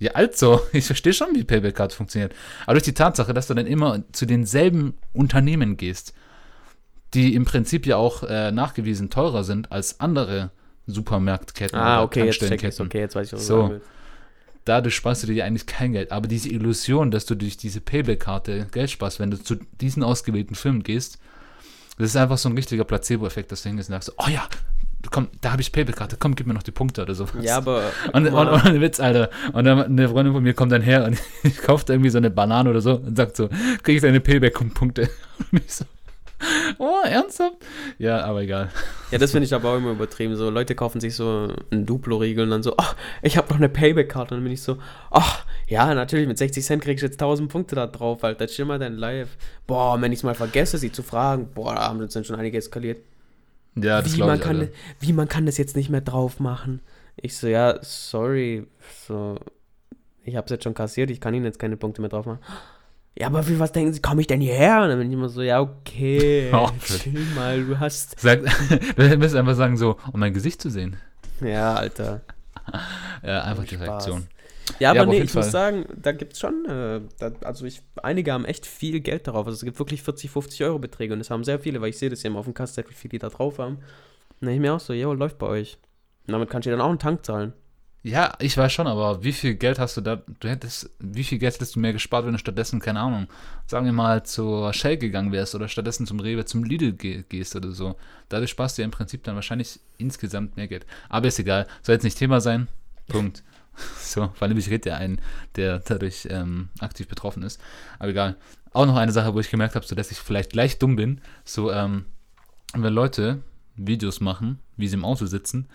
Ja, also, <laughs> ich verstehe schon, wie Payback-Card funktioniert. Aber durch die Tatsache, dass du dann immer zu denselben Unternehmen gehst, die im Prinzip ja auch äh, nachgewiesen teurer sind als andere Supermarktketten Ah, oder okay, jetzt. Okay, jetzt weiß ich, was So. du sagen willst. Dadurch sparst du dir eigentlich kein Geld. Aber diese Illusion, dass du durch diese Payback-Karte Geld sparst, wenn du zu diesen ausgewählten Firmen gehst, das ist einfach so ein richtiger Placebo-Effekt, dass du hingehst und sagst, oh ja, komm, da habe ich Payback-Karte, komm, gib mir noch die Punkte oder sowas. Ja, aber. <laughs> Und, und, und ein Witz, Alter. Und dann eine Freundin von mir kommt dann her und <laughs> ich kaufe irgendwie so eine Banane oder so und sagt so, krieg ich deine Payback-Punkte. <laughs> Und ich so, <laughs> oh, ernsthaft? Ja, aber egal. ja, das finde ich aber auch immer übertrieben. So, Leute kaufen sich so einen Duplo-Riegel und dann so, ach, ich habe noch eine Payback-Karte. Und dann bin ich so, ach, ja, natürlich, mit 60 Cent kriegst du jetzt 1000 Punkte da drauf, Alter. Chill mal dein Live. Boah, wenn ich es mal vergesse, sie zu fragen, boah, da haben uns dann schon einige eskaliert. Ja, das wie, glaube man ich, kann, Alter. wie man kann das jetzt nicht mehr drauf machen. Ich so, ja, sorry. So, ich habe es jetzt schon kassiert, ich kann Ihnen jetzt keine Punkte mehr drauf machen. Ja, aber wie was denken Sie, komme ich denn hierher? Und dann bin ich immer so, ja, okay, <laughs> Oh, chill mal, du hast. Sag, <laughs> du müsst einfach sagen so, um mein Gesicht zu sehen. Ja, Alter. <laughs> Ja, einfach die. Reaktion. Ja, aber Ja, aber nee, ich muss Fall. sagen, da gibt's schon, äh, da, also ich, einige haben echt viel Geld darauf. Also es gibt wirklich 40, 50 Euro Beträge und das haben sehr viele, weil ich sehe das ja immer auf dem Kastet, wie viel die da drauf haben. Und Ne, ich mir auch so, jo, läuft bei euch. Und damit kannst du dann auch einen Tank zahlen. Ja, ich weiß schon, aber wie viel Geld hast du da? Du hättest, wie viel Geld hättest du mehr gespart, wenn du stattdessen, keine Ahnung, sagen wir mal zur Shell gegangen wärst oder stattdessen zum Rewe, zum Lidl ge gehst oder so. Dadurch sparst du ja im Prinzip dann wahrscheinlich insgesamt mehr Geld. Aber ist egal, soll jetzt nicht Thema sein. Punkt. <laughs> so, vor allem ich rede ja einen, der dadurch ähm, aktiv betroffen ist. Aber egal. Auch noch eine Sache, wo ich gemerkt habe, so dass ich vielleicht gleich dumm bin. So, ähm, wenn Leute Videos machen, wie sie im Auto sitzen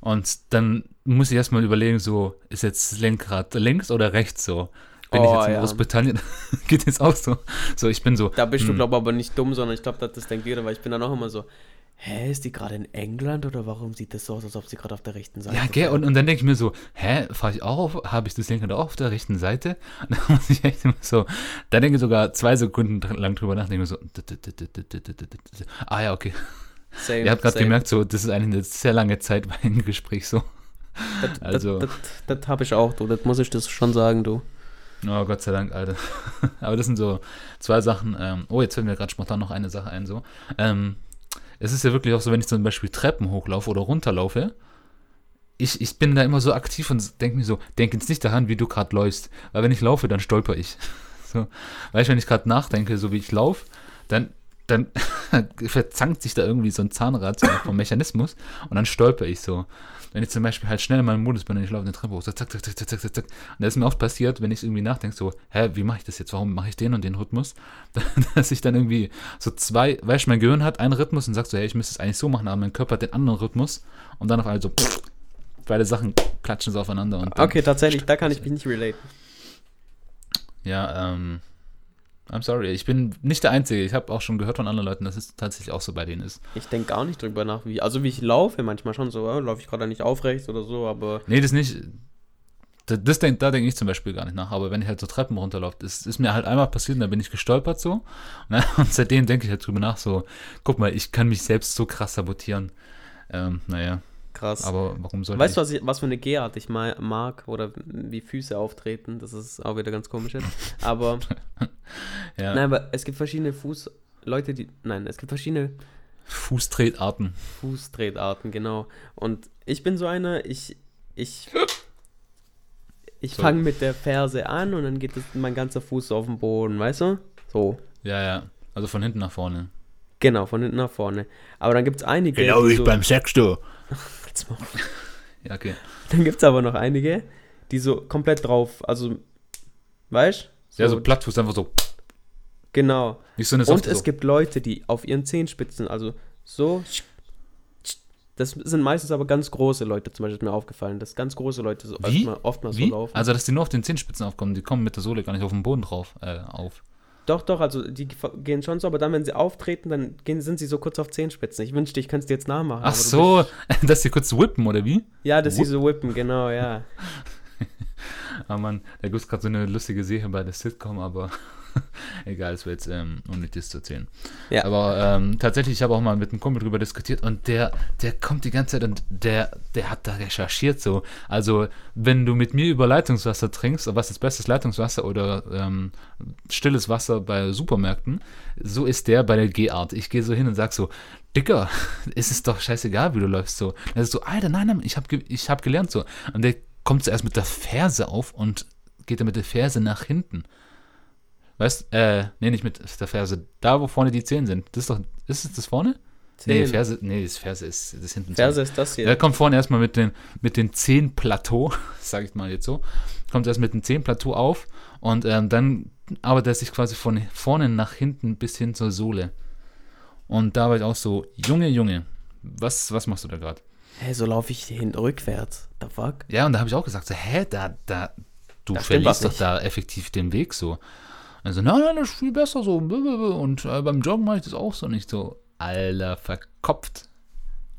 und dann muss ich erstmal überlegen, so, ist jetzt das Lenkrad links oder rechts so? Bin oh, ich jetzt in ja. Großbritannien, geht jetzt auch so. So, ich bin so. Da bist hm. du, glaube ich, aber nicht dumm, sondern ich glaube, das, das denkt jeder, weil ich bin dann auch immer so, hä, ist die gerade in England oder warum sieht das so aus, als ob sie gerade auf der rechten Seite Ja, gell, und, und dann denke ich mir so, hä, fahre ich auch auf, habe ich das Lenkrad auch auf der rechten Seite? Und dann muss ich echt immer so, da denke ich sogar zwei Sekunden lang drüber nachdenken, so, ah ja, okay. Same, Ihr habt gerade gemerkt, so, das ist eigentlich eine sehr lange Zeit bei einem Gespräch so. Das, also. Das, das, das habe ich auch, du. Das muss ich das schon sagen, du. Oh, Gott sei Dank, Alter. <laughs> Aber das sind so zwei Sachen. Ähm, oh, jetzt fällt mir gerade spontan noch eine Sache ein, so. Ähm, es ist ja wirklich auch so, wenn ich zum Beispiel Treppen hochlaufe oder runterlaufe, ich, ich bin da immer so aktiv und denke mir so, denk jetzt nicht daran, wie du gerade läufst. Weil wenn ich laufe, dann stolper ich. <laughs> So. Weil ich, wenn ich gerade nachdenke, so wie ich laufe, dann dann <laughs> verzankt sich da irgendwie so ein Zahnrad vom Mechanismus und dann stolper ich so. Wenn ich zum Beispiel halt schnell in meinem Modus bin und ich laufe eine Treppe hoch, so zack, zack, zack, zack, zack, zack. Und das ist mir oft passiert, wenn ich irgendwie nachdenke, so, hä, wie mache ich das jetzt? Warum mache ich den und den Rhythmus? <laughs> Dass ich dann irgendwie so zwei, weißt du, mein Gehirn hat einen Rhythmus und sagt so, hey, ich müsste es eigentlich so machen, aber mein Körper hat den anderen Rhythmus und dann auf einmal so, pff, beide Sachen klatschen so aufeinander. Und okay, tatsächlich, da kann ich mich nicht relaten. Ja, ähm, I'm sorry, ich bin nicht der Einzige. Ich habe auch schon gehört von anderen Leuten, dass es tatsächlich auch so bei denen ist. Ich denke gar nicht drüber nach, wie. Also, wie ich laufe, manchmal schon so, ja, laufe ich gerade nicht aufrecht oder so, aber. Nee, das nicht. Das, das denk, da denke ich zum Beispiel gar nicht nach. Aber wenn ich halt so Treppen runterlaufe, das ist mir halt einmal passiert und da bin ich gestolpert so. Und, <laughs> und seitdem denke ich halt drüber nach, so, guck mal, ich kann mich selbst so krass sabotieren. Ähm, naja. Krass. Aber warum soll weißt ich? Weißt du, was, was für eine Gehart ich mag oder wie Füße auftreten? Das ist auch wieder ganz komisch jetzt. <laughs> Aber, <laughs> ja. nein, aber es gibt verschiedene Fuß, Leute, die, nein, es gibt verschiedene Fußtretarten. Fußtretarten, genau. Und ich bin so einer, ich, ich, <laughs> ich fange mit der Ferse an und dann geht das, mein ganzer Fuß auf den Boden, weißt du? So. Ja, ja. Also von hinten nach vorne. Genau, von hinten nach vorne. Aber dann gibt es einige. Genau wie so, beim Sex, du. Halt's Maul. Ja, okay. Dann gibt es aber noch einige, die so komplett drauf, also, weißt so, Ja, so Plattfuß einfach so. Genau. Nicht so eine Und es so. gibt Leute, die auf ihren Zehenspitzen, also so. Das sind meistens aber ganz große Leute, zum Beispiel ist mir aufgefallen, dass ganz große Leute so Wie? oftmals, Wie? so laufen. Also, dass die nur auf den Zehenspitzen aufkommen, die kommen mit der Sohle gar nicht auf den Boden drauf äh, auf. Doch, doch, also die gehen schon so, aber dann, wenn sie auftreten, dann gehen, sind sie so kurz auf Zehenspitzen. Ich wünschte, ich könnte es dir jetzt nachmachen. Ach so, <laughs> dass sie kurz whippen, oder wie? Ja, dass Whip? sie so whippen, genau, ja. <laughs> ah Mann, da gibt es gerade so eine lustige Serie bei der Sitcom, aber <laughs> Egal, es wird jetzt ähm, unnötig zu erzählen. Ja. Aber ähm, tatsächlich, ich habe auch mal mit einem Kumpel drüber diskutiert und der, der kommt die ganze Zeit und der, der hat da recherchiert so. Also, wenn du mit mir über Leitungswasser trinkst, was ist bestes Leitungswasser oder ähm, stilles Wasser bei Supermärkten, so ist der bei der G-Art. Ich gehe so hin und sag so, Dicker, <laughs> ist es doch scheißegal, wie du läufst so. Er ist so, Alter, nein, nein, ich habe ich hab gelernt so. Und der kommt zuerst mit der Ferse auf und geht dann mit der Ferse nach hinten. Weißt äh, nee, nicht mit der Ferse. Da, wo vorne die Zehen sind. Das ist doch, ist es das vorne? Zehen. Nee, Ferse, nee, das Ferse ist das hinten. Ferse ist das hier. Der kommt vorne erstmal mit den, mit den Zehenplateau, <laughs> sage ich mal jetzt so. Kommt erst mit dem Zehenplateau auf und ähm, dann arbeitet er sich quasi von vorne nach hinten bis hin zur Sohle. Und da war ich auch so, Junge, Junge, was, was machst du da gerade? Hä, so laufe ich hin rückwärts. The fuck? Ja, und da habe ich auch gesagt, so, hä, da, da, du da verlierst doch da effektiv den Weg so. Also, nein, nein, das ist viel besser so. Und äh, beim Joggen mache ich das auch so nicht so. Alter, verkopft.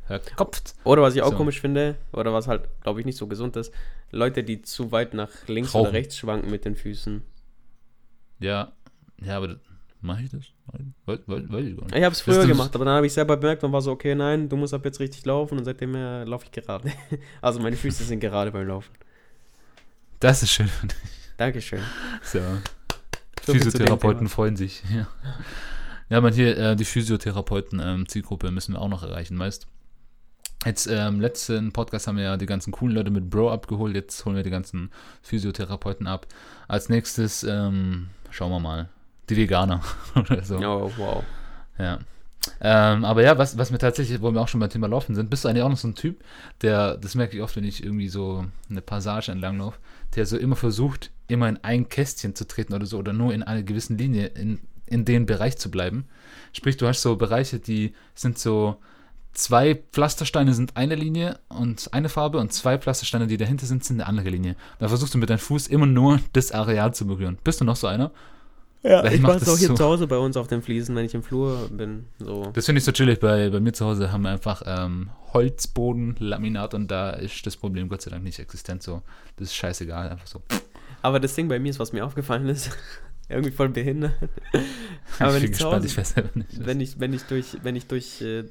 Verkopft. Oder was ich auch so. komisch finde, oder was halt, glaube ich, nicht so gesund ist, Leute, die zu weit nach links Rauchen. oder rechts schwanken mit den Füßen. Ja, ja, aber mache ich das? Weiß, weiß, weiß ich gar nicht. Ich habe es früher gemacht, aber dann habe ich selber bemerkt und war so, okay, nein, du musst ab jetzt richtig laufen und seitdem äh, laufe ich gerade. <laughs> also meine Füße sind gerade beim Laufen. Das ist schön. Dankeschön. So. Physiotherapeuten freuen sich. <laughs> Ja, ja man hier, äh, die Physiotherapeuten-Zielgruppe ähm, müssen wir auch noch erreichen, meist. Jetzt äh, im letzten Podcast haben wir ja die ganzen coolen Leute mit Bro abgeholt. Jetzt holen wir die ganzen Physiotherapeuten ab. Als nächstes ähm, schauen wir mal. Die Veganer <laughs> oder so. Oh, wow. Ja. Ähm, aber ja, was, was mir tatsächlich, wo wir auch schon beim Thema Laufen sind, bist du eigentlich auch noch so ein Typ, der, das merke ich oft, wenn ich irgendwie so eine Passage entlang laufe, der so immer versucht, immer in ein Kästchen zu treten oder so, oder nur in einer gewissen Linie in, in den Bereich zu bleiben. Sprich, du hast so Bereiche, die sind so, zwei Pflastersteine sind eine Linie und eine Farbe und zwei Pflastersteine, die dahinter sind, sind eine andere Linie. Da versuchst du mit deinem Fuß immer nur das Areal zu berühren. Bist du noch so einer? Ja, ich, ich mache es auch hier so. zu Hause bei uns auf den Fliesen, wenn ich im Flur bin. So. Das finde ich so chillig. Bei, bei mir zu Hause haben wir einfach ähm, Holzboden, Laminat und da ist das Problem Gott sei Dank nicht existent. So, das ist scheißegal, einfach so. Aber das Ding bei mir ist, was mir aufgefallen ist, <laughs> irgendwie voll behindert. <laughs> Aber wenn ich, ich, gespannt, Hause, ich weiß nicht. Wenn ich, wenn ich durch, wenn ich durch äh,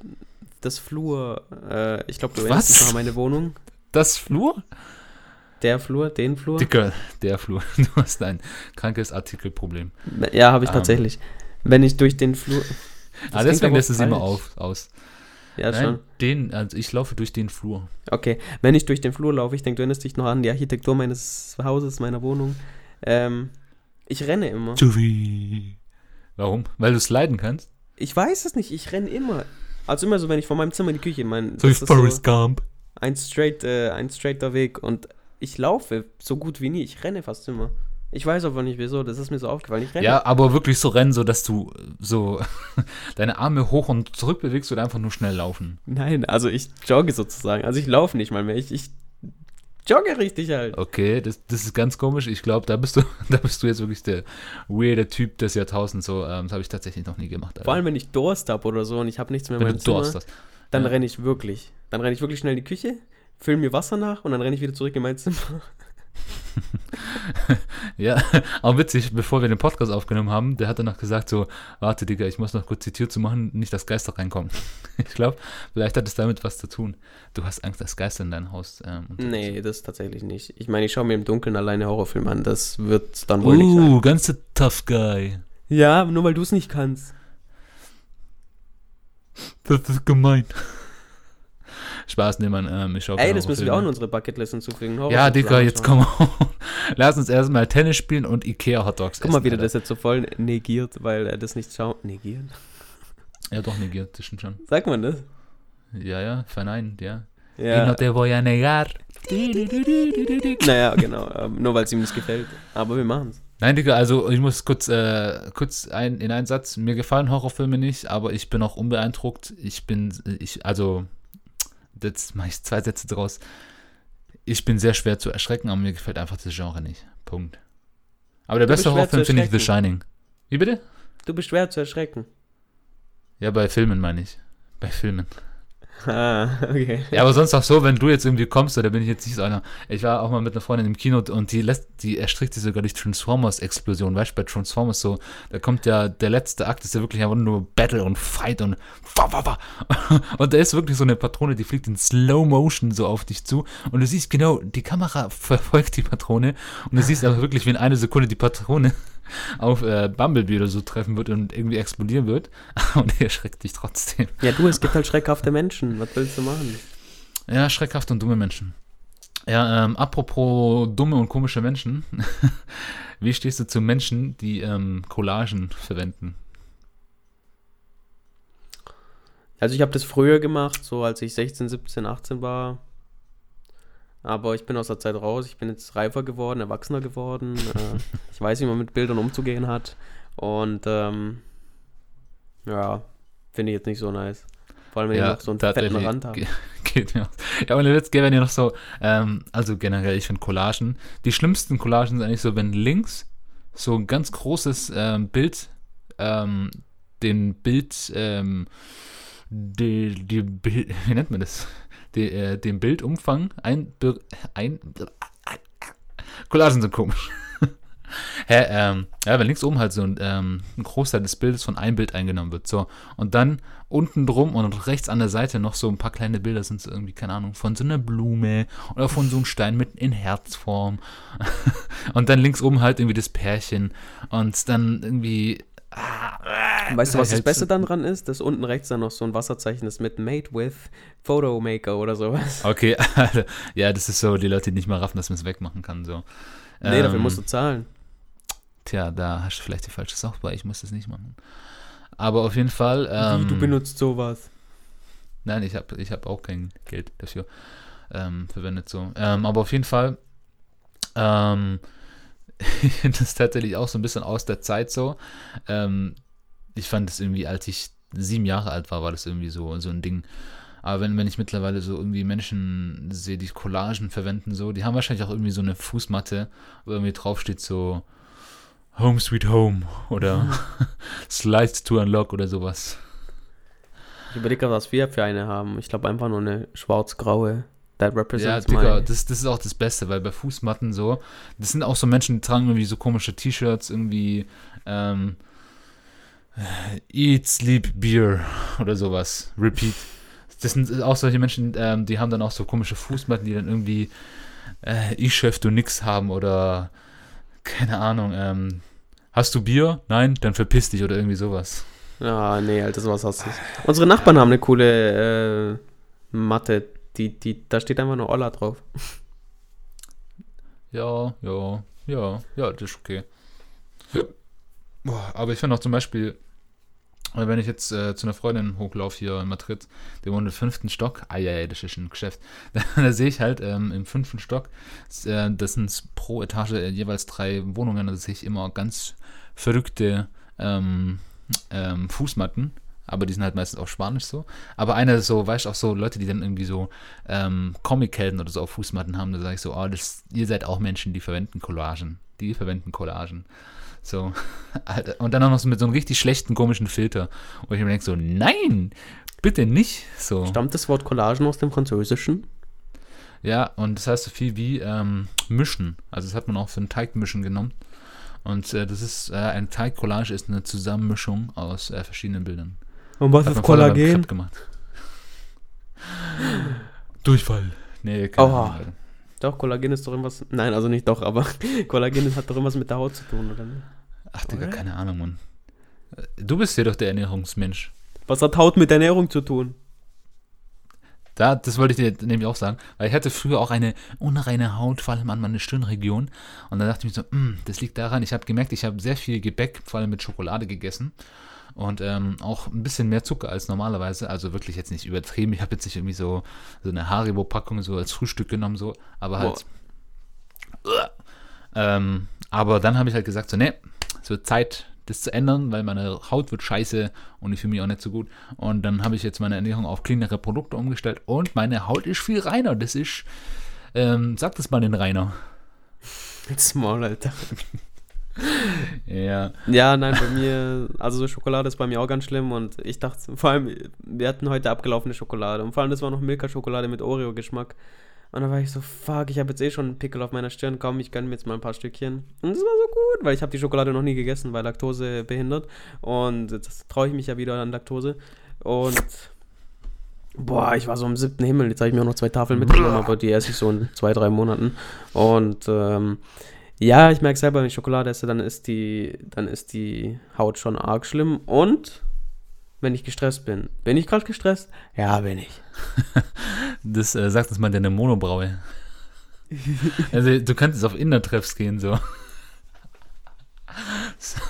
das Flur, äh, ich glaube, du erinnerst dich noch an meine Wohnung. Das Flur? Der Flur, den Flur? Dicker, der Flur. <laughs> Du hast ein krankes Artikelproblem. Ja, habe ich. Ähm. tatsächlich. Wenn ich durch den Flur. <laughs> ah, deswegen lässt es immer auf, aus. Ja, Nein, schon. Den, also ich laufe durch den Flur. Okay, wenn ich durch den Flur laufe, ich denke, du erinnerst dich noch an die Architektur meines Hauses, meiner Wohnung. Ähm, ich renne immer. Juvi. Warum? Weil du es leiden kannst? Ich weiß es nicht, ich renne immer. Also immer so, wenn ich von meinem Zimmer in die Küche meine. So wie Forrest so Gump. Ein, straight, äh, ein straighter Weg und ich laufe so gut wie nie. Ich renne fast immer. Ich weiß aber nicht wieso, das ist mir so aufgefallen. Ich renne. Ja, aber wirklich so rennen, so dass du so <laughs> deine Arme hoch und zurück bewegst oder einfach nur schnell laufen. Nein, also ich jogge sozusagen. Also ich laufe nicht mal mehr. Ich, ich jogge richtig halt. Okay, das, das ist ganz komisch. Ich glaube, da bist du, <laughs> da bist du jetzt wirklich der weirde Typ des Jahrtausends. So, ähm, das habe ich tatsächlich noch nie gemacht. Alter. Vor allem, wenn ich Durst habe oder so und ich habe nichts mehr in meinem Zimmer, Durst hast. dann ja. renne ich wirklich. Dann renne ich wirklich schnell in die Küche, fülle mir Wasser nach und dann renne ich wieder zurück in mein Zimmer. <laughs> ja, auch witzig, bevor wir den Podcast aufgenommen haben, der hat dann noch gesagt so, warte Digga, ich muss noch kurz die Tür zu machen, nicht, dass Geister reinkommen. <laughs> ich glaube, vielleicht hat es damit was zu tun. Du hast Angst, dass Geister in dein Haus ähm, Nee, das tatsächlich nicht. Ich meine, ich schaue mir im Dunkeln alleine Horrorfilme an, das wird dann wohl uh, nicht sein. Uh, ganze Tough Guy. Ja, nur weil du es nicht kannst. Das ist gemein. Spaß nehmen. Ähm, ich Ey, das müssen wir auch in unsere Bucketlist hinzufügen. Horror ja, Dicker, jetzt komm <laughs> Lass uns erstmal Tennis spielen und Ikea Hotdogs Guck mal, wie der das jetzt so voll negiert, weil er das nicht schaut. Negieren? <laughs> Ja, doch, negiert, das stimmt schon. Sagt man das? Ja, ja, verneint, ja. Ja. Y no te voy a negar. Naja, genau. Ähm, nur weil es ihm nicht gefällt. Aber wir machen es. Nein, Digga, also ich muss kurz, äh, kurz ein, in einen Satz. Mir gefallen Horrorfilme nicht, aber ich bin auch unbeeindruckt. Ich bin, ich, also jetzt mache ich zwei Sätze draus. Ich bin sehr schwer zu erschrecken, aber mir gefällt einfach das Genre nicht. Punkt. Aber der beste Horrorfilm finde ich The Shining. Wie bitte? Du bist schwer zu erschrecken. Ja, bei Filmen meine ich. Bei Filmen. <laughs> Ah, okay. Ja, aber sonst auch so, wenn du jetzt irgendwie kommst, da bin ich jetzt nicht so einer. Ich war auch mal mit einer Freundin im Kino und die lässt, die erstrickt sich sogar durch Transformers-Explosion. Weißt du, bei Transformers so, da kommt ja der letzte Akt, ist ja wirklich einfach nur Battle und Fight und. <laughs> Und da ist wirklich so eine Patrone, die fliegt in Slow Motion so auf dich zu und du siehst genau, die Kamera <laughs> verfolgt die Patrone und du siehst aber wirklich, wie in einer Sekunde die Patrone auf äh, Bumblebee oder so treffen wird und irgendwie explodieren wird. <laughs> Und er schreckt dich trotzdem. Ja, du, es gibt halt schreckhafte Menschen. Was willst du machen? Ja, schreckhafte und dumme Menschen. Ja, ähm, apropos dumme und komische Menschen. <laughs> Wie stehst du zu Menschen, die ähm, Collagen verwenden? Also ich habe das früher gemacht, so als ich 16, 17, 18 war. Aber ich bin aus der Zeit raus. Ich bin jetzt reifer geworden, erwachsener geworden. äh, <laughs> ich weiß, wie man mit Bildern umzugehen hat. Und ähm, ja, finde ich jetzt nicht so nice. Vor allem, wenn ja, ich noch so einen fetten Rand habe. <laughs> Geht mir Ja, und jetzt gäbe ja noch so, ähm, also generell, ich finde Collagen. Die schlimmsten Collagen sind eigentlich so, wenn links so ein ganz großes ähm, Bild, ähm, den Bild, ähm, die, die, <laughs> wie nennt man das? De, äh, den Bildumfang ein, ein Collagen sind komisch. <laughs> Hä, ähm, ja, wenn links oben halt so ein, ähm, ein Großteil des Bildes von einem Bild eingenommen wird. So. Und dann unten drum und rechts an der Seite noch so ein paar kleine Bilder sind so irgendwie, keine Ahnung, von so einer Blume oder von so einem Stein mit in Herzform. <laughs> und dann links oben halt irgendwie das Pärchen. Und dann irgendwie. Weißt du, was das Beste dann dran ist? Dass unten rechts dann noch so ein Wasserzeichen ist mit Made with Photo Maker oder sowas. Okay, <laughs> ja, das ist so, die Leute, die nicht mal raffen, dass man es wegmachen kann. So. Nee, ähm, dafür musst du zahlen. Tja, da hast du vielleicht die falsche Software, ich muss das nicht machen. Aber auf jeden Fall. Ähm, Wie, du ähm, benutzt sowas. Nein, ich habe ich hab auch kein Geld dafür ähm, verwendet. so. Ähm, aber auf jeden Fall. <laughs> Das ist tatsächlich auch so ein bisschen aus der Zeit so. Ähm, ich fand es irgendwie, als ich sieben Jahre alt war, war das irgendwie so, so ein Ding. Aber wenn, wenn ich mittlerweile so irgendwie Menschen sehe, die Collagen verwenden, so, die haben wahrscheinlich auch irgendwie so eine Fußmatte, wo irgendwie draufsteht so Home Sweet Home oder <laughs> Slides to Unlock oder sowas. Ich überlege, was wir für eine haben. Ich glaube einfach nur eine schwarz-graue. That represents ja, Digga, das, das ist auch das Beste, weil bei Fußmatten so, das sind auch so Menschen, die tragen irgendwie so komische T-Shirts, irgendwie ähm, Eat, Sleep, Beer oder sowas. Repeat. Das sind auch solche Menschen, ähm, die haben dann auch so komische Fußmatten, die dann irgendwie äh, Ich Chef, du nix haben oder keine Ahnung, ähm, hast du Bier? Nein, dann verpiss dich oder irgendwie sowas. Ja, nee, Alter, sowas hast du. Unsere Nachbarn haben eine coole äh, Matte. Die, die, da steht einfach nur Olla drauf. Ja, ja, ja, ja, das ist okay. Boah, aber ich finde auch zum Beispiel, wenn ich jetzt äh, zu einer Freundin hochlaufe hier in Madrid, die wohnt im fünften Stock, ah ja, ja, das ist ein Geschäft, <laughs> da, da sehe ich halt ähm, im fünften Stock, äh, das sind pro Etage äh, jeweils drei Wohnungen, da sehe ich immer ganz verrückte ähm, ähm, Fußmatten, aber die sind halt meistens auf Spanisch so. Aber einer so, weißt du, auch so Leute, die dann irgendwie so ähm, Comic-Helden oder so auf Fußmatten haben, da sage ich so, oh, das, ihr seid auch Menschen, die verwenden Collagen. Die verwenden Collagen. So. <laughs> Und dann auch noch so mit so einem richtig schlechten, komischen Filter. Und ich mir denke so, nein, bitte nicht. So. Stammt das Wort Collagen aus dem Französischen? Ja, und das heißt so viel wie ähm, mischen. Also das hat man auch für ein Teigmischen genommen. Und äh, das ist, äh, ein Teigcollage ist eine Zusammenmischung aus äh, verschiedenen Bildern. Und was ist Kollagen? Gemacht. Durchfall. Nee, keine Oha. Ahnung. Doch, Kollagen ist doch irgendwas. Nein, also nicht doch, aber <laughs> Kollagen hat doch irgendwas mit der Haut zu tun, oder? Ach, Digga, keine Ahnung, Mann. Du bist ja doch der Ernährungsmensch. Was hat Haut mit Ernährung zu tun? Da, das wollte ich dir nämlich auch sagen, weil ich hatte früher auch eine unreine Haut, vor allem an meiner Stirnregion. Und dann dachte ich mir so, mm, das liegt daran, ich habe gemerkt, ich habe sehr viel Gebäck, vor allem mit Schokolade gegessen. Und ähm, auch ein bisschen mehr Zucker als normalerweise. Also wirklich jetzt nicht übertrieben. Ich habe jetzt nicht irgendwie so, so eine Haribo-Packung so als Frühstück genommen, so, aber halt. Ähm, aber dann habe ich halt gesagt, so, ne, es wird Zeit, das zu ändern, weil meine Haut wird scheiße und ich fühle mich auch nicht so gut. Und dann habe ich jetzt meine Ernährung auf cleanere Produkte umgestellt und meine Haut ist viel reiner. Das ist, ähm, sag das mal den Rainer. Small, Alter. Ja. Ja, nein, bei mir, also Schokolade ist bei mir auch ganz schlimm und ich dachte, vor allem, wir hatten heute abgelaufene Schokolade und vor allem das war noch Milka-Schokolade mit Oreo-Geschmack. Und dann war ich so, fuck, ich habe jetzt eh schon einen Pickel auf meiner Stirn, komm, ich gönne mir jetzt mal ein paar Stückchen. Und das war so gut, weil ich habe die Schokolade noch nie gegessen, weil Laktose behindert. Und jetzt traue ich mich ja wieder an Laktose. Und boah, ich war so im siebten Himmel. Jetzt habe ich mir auch noch zwei Tafeln mitgenommen, aber die esse ich so in zwei, drei Monaten. Und ähm, ja, ich merke selber, wenn ich Schokolade esse, dann ist die, dann ist die Haut schon arg schlimm. Und wenn ich gestresst bin. Bin ich gerade gestresst? Ja, bin ich. <laughs> das äh, sagt das mal deine Monobraue. <laughs> also du könntest auf Innertreffs gehen, so. <laughs> so.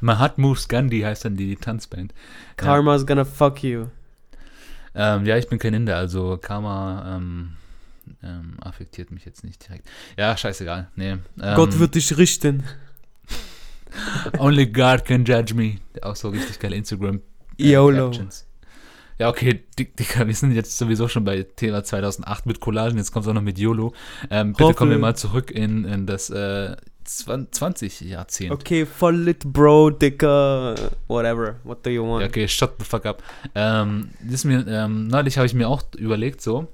Mahat Moves Gandhi heißt dann die Tanzband. Karma's ja. gonna fuck you. Ähm, ja, ich bin kein Inder, also Karma ähm, ähm, affektiert mich jetzt nicht direkt. Ja, scheißegal. Nee, ähm, Gott wird dich richten. <laughs> Only God can judge me. Auch so richtig geil Instagram YOLO. Ja, okay, Dicker, wir sind jetzt sowieso schon bei Thema 2008 mit Collagen, jetzt kommt es auch noch mit YOLO. Ähm, bitte kommen wir mal zurück in, in das äh, 20 Jahrzehnt. Okay, voll lit, Bro, Dicker, whatever, what do you want? Ja, okay, shut the fuck up. Ähm, das mir, ähm, neulich habe ich mir auch überlegt, so,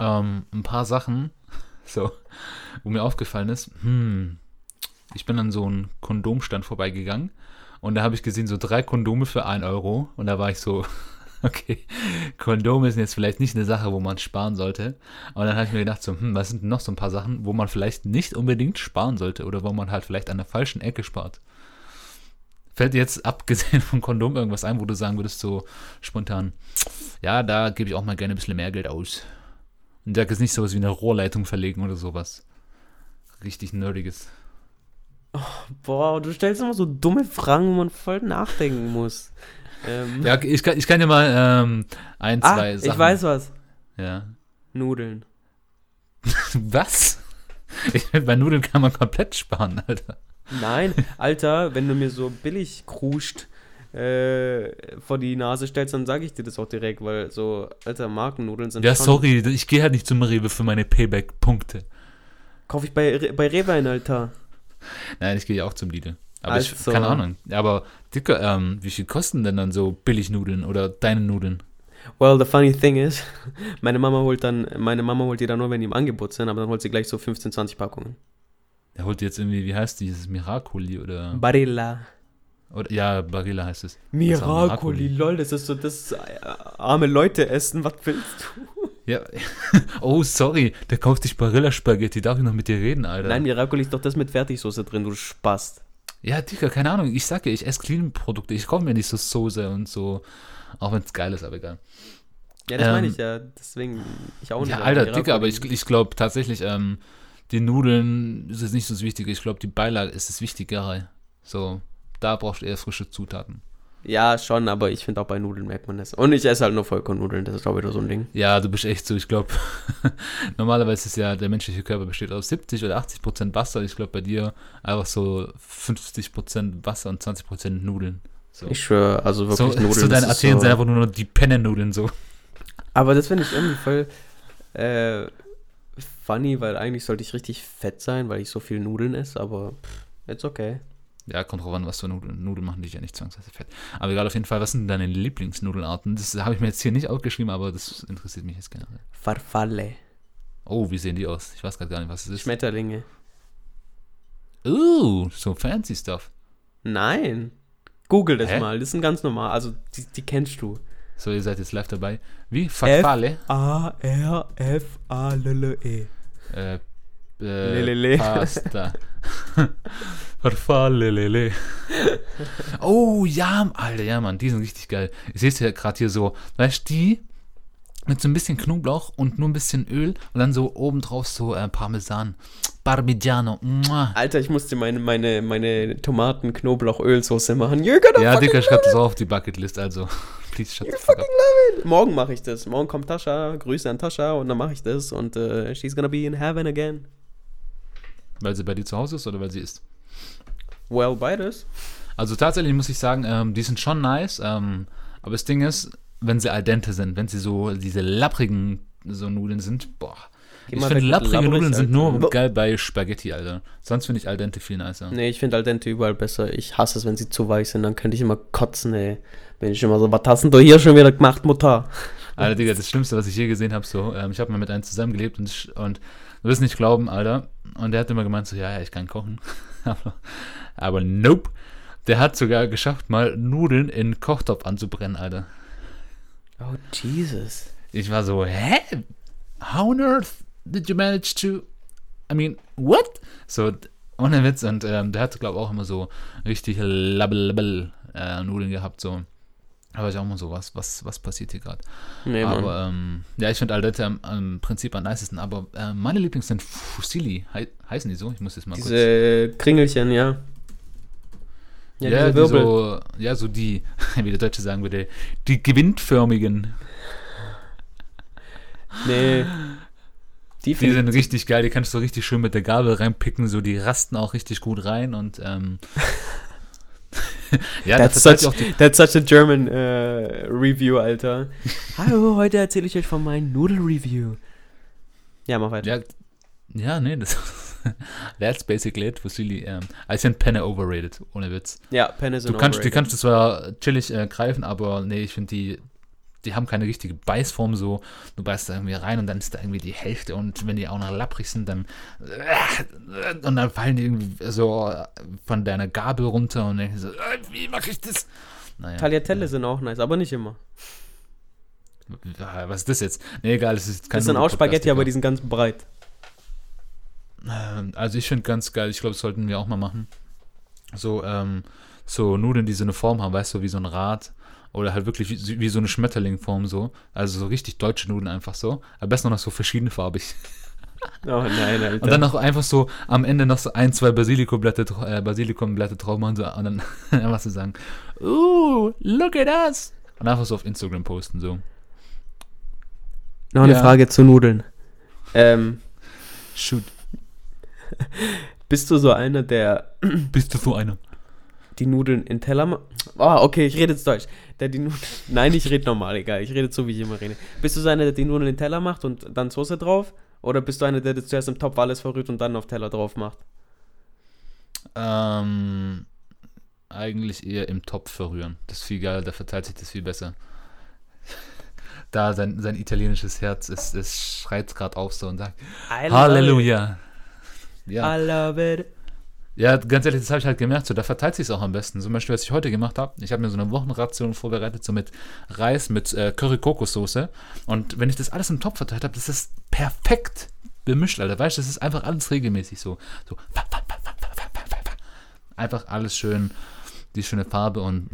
ähm, ein paar Sachen, <laughs> so, wo mir aufgefallen ist, hm, ich bin an so einem Kondomstand vorbeigegangen und da habe ich gesehen, so drei Kondome für 1 Euro. Und da war ich so, <laughs> okay, Kondome sind jetzt vielleicht nicht eine Sache, wo man sparen sollte. Und dann habe ich mir gedacht, so, hm, was sind noch so ein paar Sachen, wo man vielleicht nicht unbedingt sparen sollte oder wo man halt vielleicht an der falschen Ecke spart. Fällt dir jetzt abgesehen vom Kondom irgendwas ein, wo du sagen würdest, so spontan, ja, da gebe ich auch mal gerne ein bisschen mehr Geld aus. Und da ist nicht sowas wie eine Rohrleitung verlegen oder sowas. Richtig nerdiges. Oh, boah, du stellst immer so dumme Fragen, wo man voll nachdenken muss. <laughs> Ähm. Ja, ich kann, ich kann dir mal ähm, ein, ah, zwei Sachen. Ich weiß was. Ja. Nudeln. <laughs> was? Ich bei Nudeln kann man komplett sparen, Alter. Nein, Alter, wenn du mir so billig kruscht äh, vor die Nase stellst, dann sage ich dir das auch direkt, weil so, Alter, Markennudeln sind Ja, sorry, ich gehe halt nicht zum Rewe für meine Payback-Punkte. Kaufe ich bei, bei Rewe ein, Alter. Nein, ich gehe ja auch zum Lidl. Aber also. ich, keine Ahnung. Aber, Dicker, ähm, wie viel kosten denn dann so Billignudeln oder deine Nudeln? Well, the funny thing is, <laughs> meine Mama holt dann, meine Mama holt die dann nur, wenn die im Angebot sind, aber dann holt sie gleich so 15, 20 Packungen. Er holt jetzt irgendwie, wie heißt dieses Miracoli oder? Barilla. Oder, ja, Barilla heißt es. Miracoli, lol, das ist so das äh, arme Leute essen, was willst du? Ja, <laughs> oh, sorry, der kauft sich Barilla-Spaghetti, darf ich noch mit dir reden, Alter? Nein, Miracoli ist doch das mit Fertigsoße drin, du Spast. Ja, Digga, keine Ahnung, ich sag ja, ich esse Clean-Produkte, ich kaufe mir nicht so Soße und so, auch wenn es geil ist, aber egal. Ja, das ähm, meine ich ja, deswegen, ich auch nicht. Ja, Alter, Digga, aber ich, ich glaube tatsächlich, ähm, die Nudeln ist jetzt nicht so das Wichtige. Ich glaube, die Beilage ist das Wichtigere. So, da brauchst du eher frische Zutaten. Ja, schon, aber ich finde auch bei Nudeln merkt man das. Und ich esse halt nur Vollkornnudeln, das ist auch wieder so ein Ding. Ja, du bist echt so, ich glaube, <laughs> normalerweise ist ja, der menschliche Körper besteht aus 70 oder 80 Prozent Wasser. Ich glaube, bei dir einfach so 50 Prozent Wasser und 20 Prozent Nudeln. So. Ich schwöre, also wirklich so, Nudeln. So deine Athen so sind einfach nur die Pennennudeln so. Aber das finde ich irgendwie voll, äh, funny, weil eigentlich sollte ich richtig fett sein, weil ich so viel Nudeln esse, aber it's okay. Ja, kommt drauf an, was für Nudeln. Nudeln machen dich ja nicht zwangsweise fett. Aber egal, auf jeden Fall, was sind deine Lieblingsnudelarten? Das habe ich mir jetzt hier nicht aufgeschrieben, aber das interessiert mich jetzt generell. Farfalle. Oh, wie sehen die aus? Ich weiß gerade gar nicht, was es ist. Schmetterlinge. Uh, so fancy stuff. Nein. Google das Hä? mal, das ein ganz normal. Also, die, die kennst du. So, ihr seid jetzt live dabei. Wie? Farfalle? A-R-F-A-L-L-E. Äh, äh, <laughs> Lelele. Pasta. Farfalle, lele. Oh, ja, Alter, ja, Mann, die sind richtig geil. Ich sehe es ja gerade hier so. Weißt du, die mit so ein bisschen Knoblauch und nur ein bisschen Öl und dann so obendrauf so äh, Parmesan. Parmigiano. Mua. Alter, ich musste meine, meine, meine Tomaten-Knoblauch-Ölsoße machen. Ja, Dicker, schreib das auch auf die Bucketlist, also. <laughs> Please shut the fuck up. Morgen mache ich das. Morgen kommt Tascha, Grüße an Tascha und dann mache ich das und uh, she's gonna be in heaven again. Weil sie bei dir zu Hause ist oder weil sie ist? Well, beides. Also tatsächlich muss ich sagen, ähm, die sind schon nice, ähm, aber das Ding ist, wenn sie al dente sind, wenn sie so diese lapprigen so Nudeln sind, boah, Geh ich finde, lapprige Nudeln sind nur Alter. geil bei Spaghetti, Alter. Sonst finde ich Al dente viel nicer. Nee, ich finde Al dente überall besser. Ich hasse es, wenn sie zu weich sind. Dann könnte ich immer kotzen, ey. Bin ich immer so, was hast du hier schon wieder gemacht, Mutter? Alter, Digga, das Schlimmste, was ich je gesehen habe, so, ähm, ich habe mal mit einem zusammengelebt und, und du wirst nicht glauben, Alter. Und der hat immer gemeint, so, ja, ja, ich kann kochen. <laughs> aber nope. Der hat sogar geschafft, mal Nudeln in Kochtopf anzubrennen, Alter. Oh, Jesus. Ich war so, hä? How on earth did you manage to, I mean, what? So, ohne Witz. Und ähm, der hatte, glaube ich, auch immer so richtig labbel äh, Nudeln gehabt, so. Aber ich auch mal so, was, was, was passiert hier gerade? Nee, aber ähm, ja, ich finde Aldette im, im Prinzip am nicesten. Aber äh, meine Lieblings sind Fusilli. He heißen die so? Ich muss jetzt mal diese kurz. Kringelchen, ja. Ja, ja die so, ja, so die, <laughs> wie der Deutsche sagen würde, die gewindförmigen. Nee. Die, die sind richtig geil, die kannst du richtig schön mit der Gabel reinpicken, so die rasten auch richtig gut rein und ähm, <laughs> <laughs> ja, that's, such, that's such a German uh, Review, Alter. <laughs> Hallo, heute erzähle ich euch von meinem Nudel-Review. Ja, mach weiter. Ja, ja nee, das <laughs> That's basically it, Vasili. Um, I think Penne overrated, ohne Witz. Ja, Penne ist du kannst, overrated. Die kannst du zwar chillig äh, greifen, aber nee, ich finde die die haben keine richtige Beißform so. Du beißt da irgendwie rein und dann ist da irgendwie die Hälfte und wenn die auch noch lapprig sind, dann äh, und dann fallen die irgendwie so von deiner Gabel runter und dann so, äh, wie mache ich das? Naja, Tagliatelle ja. sind auch nice, aber nicht immer. Was ist das jetzt? Nee, egal, es ist kein Das sind auch Spaghetti, aber die sind ganz breit. Ähm, also ich finde ganz geil, ich glaube, das sollten wir auch mal machen. So, ähm, so Nudeln, die so eine Form haben, weißt du, wie so ein Rad. Oder halt wirklich wie, wie so eine Schmetterlingform so. Also so richtig deutsche Nudeln einfach so. Am besten noch so verschiedenfarbig. <laughs> Oh nein, Alter. Und dann noch einfach so am Ende noch so ein, zwei Basilikumblätter, äh, Basilikumblätter drauf machen so, und dann <laughs> einfach so sagen, uh, look at us. Und einfach so auf Instagram posten so. Noch eine Frage zu Nudeln. Ähm, Shoot. <laughs> Bist du so einer, der. Bist du so einer? Die Nudeln in Teller macht. Oh, okay, ich rede jetzt Deutsch. Der die Nudeln. <laughs> Nein, ich rede normal, egal. Ich rede so, wie ich immer rede. Bist du so einer, der die Nudeln in Teller macht und dann Soße drauf? Oder bist du einer, der das zuerst im Topf alles verrührt und dann auf Teller drauf macht? Ähm, eigentlich eher im Topf verrühren. Das ist viel geiler, da verteilt sich das viel besser. <laughs> Da sein, sein italienisches Herz, es, es schreit gerade auf so und sagt Halleluja. Ja. I love it. Ja, ganz ehrlich, das habe ich halt gemerkt, so, da verteilt sich es auch am besten. Zum Beispiel, was ich heute gemacht habe, ich habe mir so eine Wochenration vorbereitet, so mit Reis, mit äh, Curry-Kokossoße. Und wenn ich das alles im Topf verteilt habe, das ist perfekt bemischt, Alter. Weißt du, das ist einfach alles regelmäßig so. so einfach alles schön, die schöne Farbe und.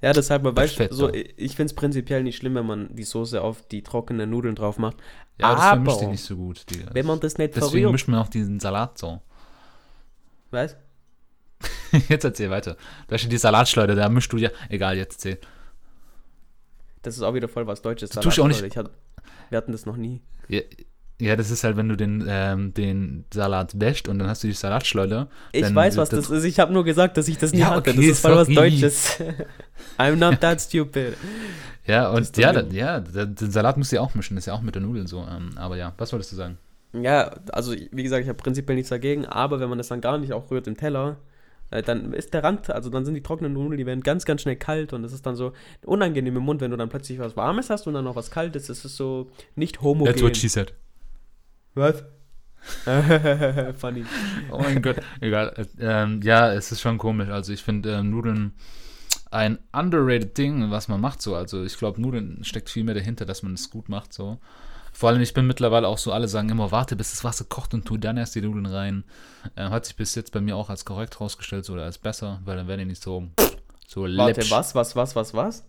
Ja, deshalb, man weiß, so, ich finde es prinzipiell nicht schlimm, wenn man die Soße auf die trockenen Nudeln drauf macht. Ja, aber das vermischt sich nicht so gut. Die, wenn man das nicht Deswegen verrührt, mischt man auch diesen Salat so. Was? <laughs> jetzt erzähl weiter. Da schon die Salatschleuder, da mischst du ja. Egal, jetzt erzähl. Das ist auch wieder voll was Deutsches. Du tust auch nicht. Hatte, wir hatten das noch nie. Ja, ja, das ist halt, wenn du den, ähm, den Salat wäscht und dann hast du die Salatschleuder. Ich weiß, was das, das, ist. Ich habe nur gesagt, dass ich das nie ja, hatte. Okay, das ist voll was Deutsches. <laughs> I'm not that stupid. Ja, und ja, da, ja, den Salat musst du ja auch mischen. Das ist ja auch mit der Nudel so. Ähm, aber ja, was wolltest du sagen? Ja, also wie gesagt, ich habe prinzipiell nichts dagegen, aber wenn man das dann gar nicht auch rührt im Teller, äh, dann ist der Rand, also dann sind die trockenen Nudeln, die werden ganz, ganz schnell kalt und es ist dann so unangenehm im Mund, wenn du dann plötzlich was Warmes hast und dann noch was Kaltes. Das ist so nicht homogen. That's what she said. Was? <laughs> Funny. Oh mein Gott, egal. Ähm, ja, es ist schon komisch. Also ich finde ähm, Nudeln ein underrated Ding, was man macht so. Also ich glaube, Nudeln steckt viel mehr dahinter, dass man es gut macht so. Vor allem, ich bin mittlerweile auch so, alle sagen immer, warte, bis das Wasser kocht und tu dann erst die Nudeln rein. Äh, hat sich bis jetzt bei mir auch als korrekt rausgestellt oder als besser, weil dann werden die nicht so, so Warte, läppsch. was, was, was, was, was?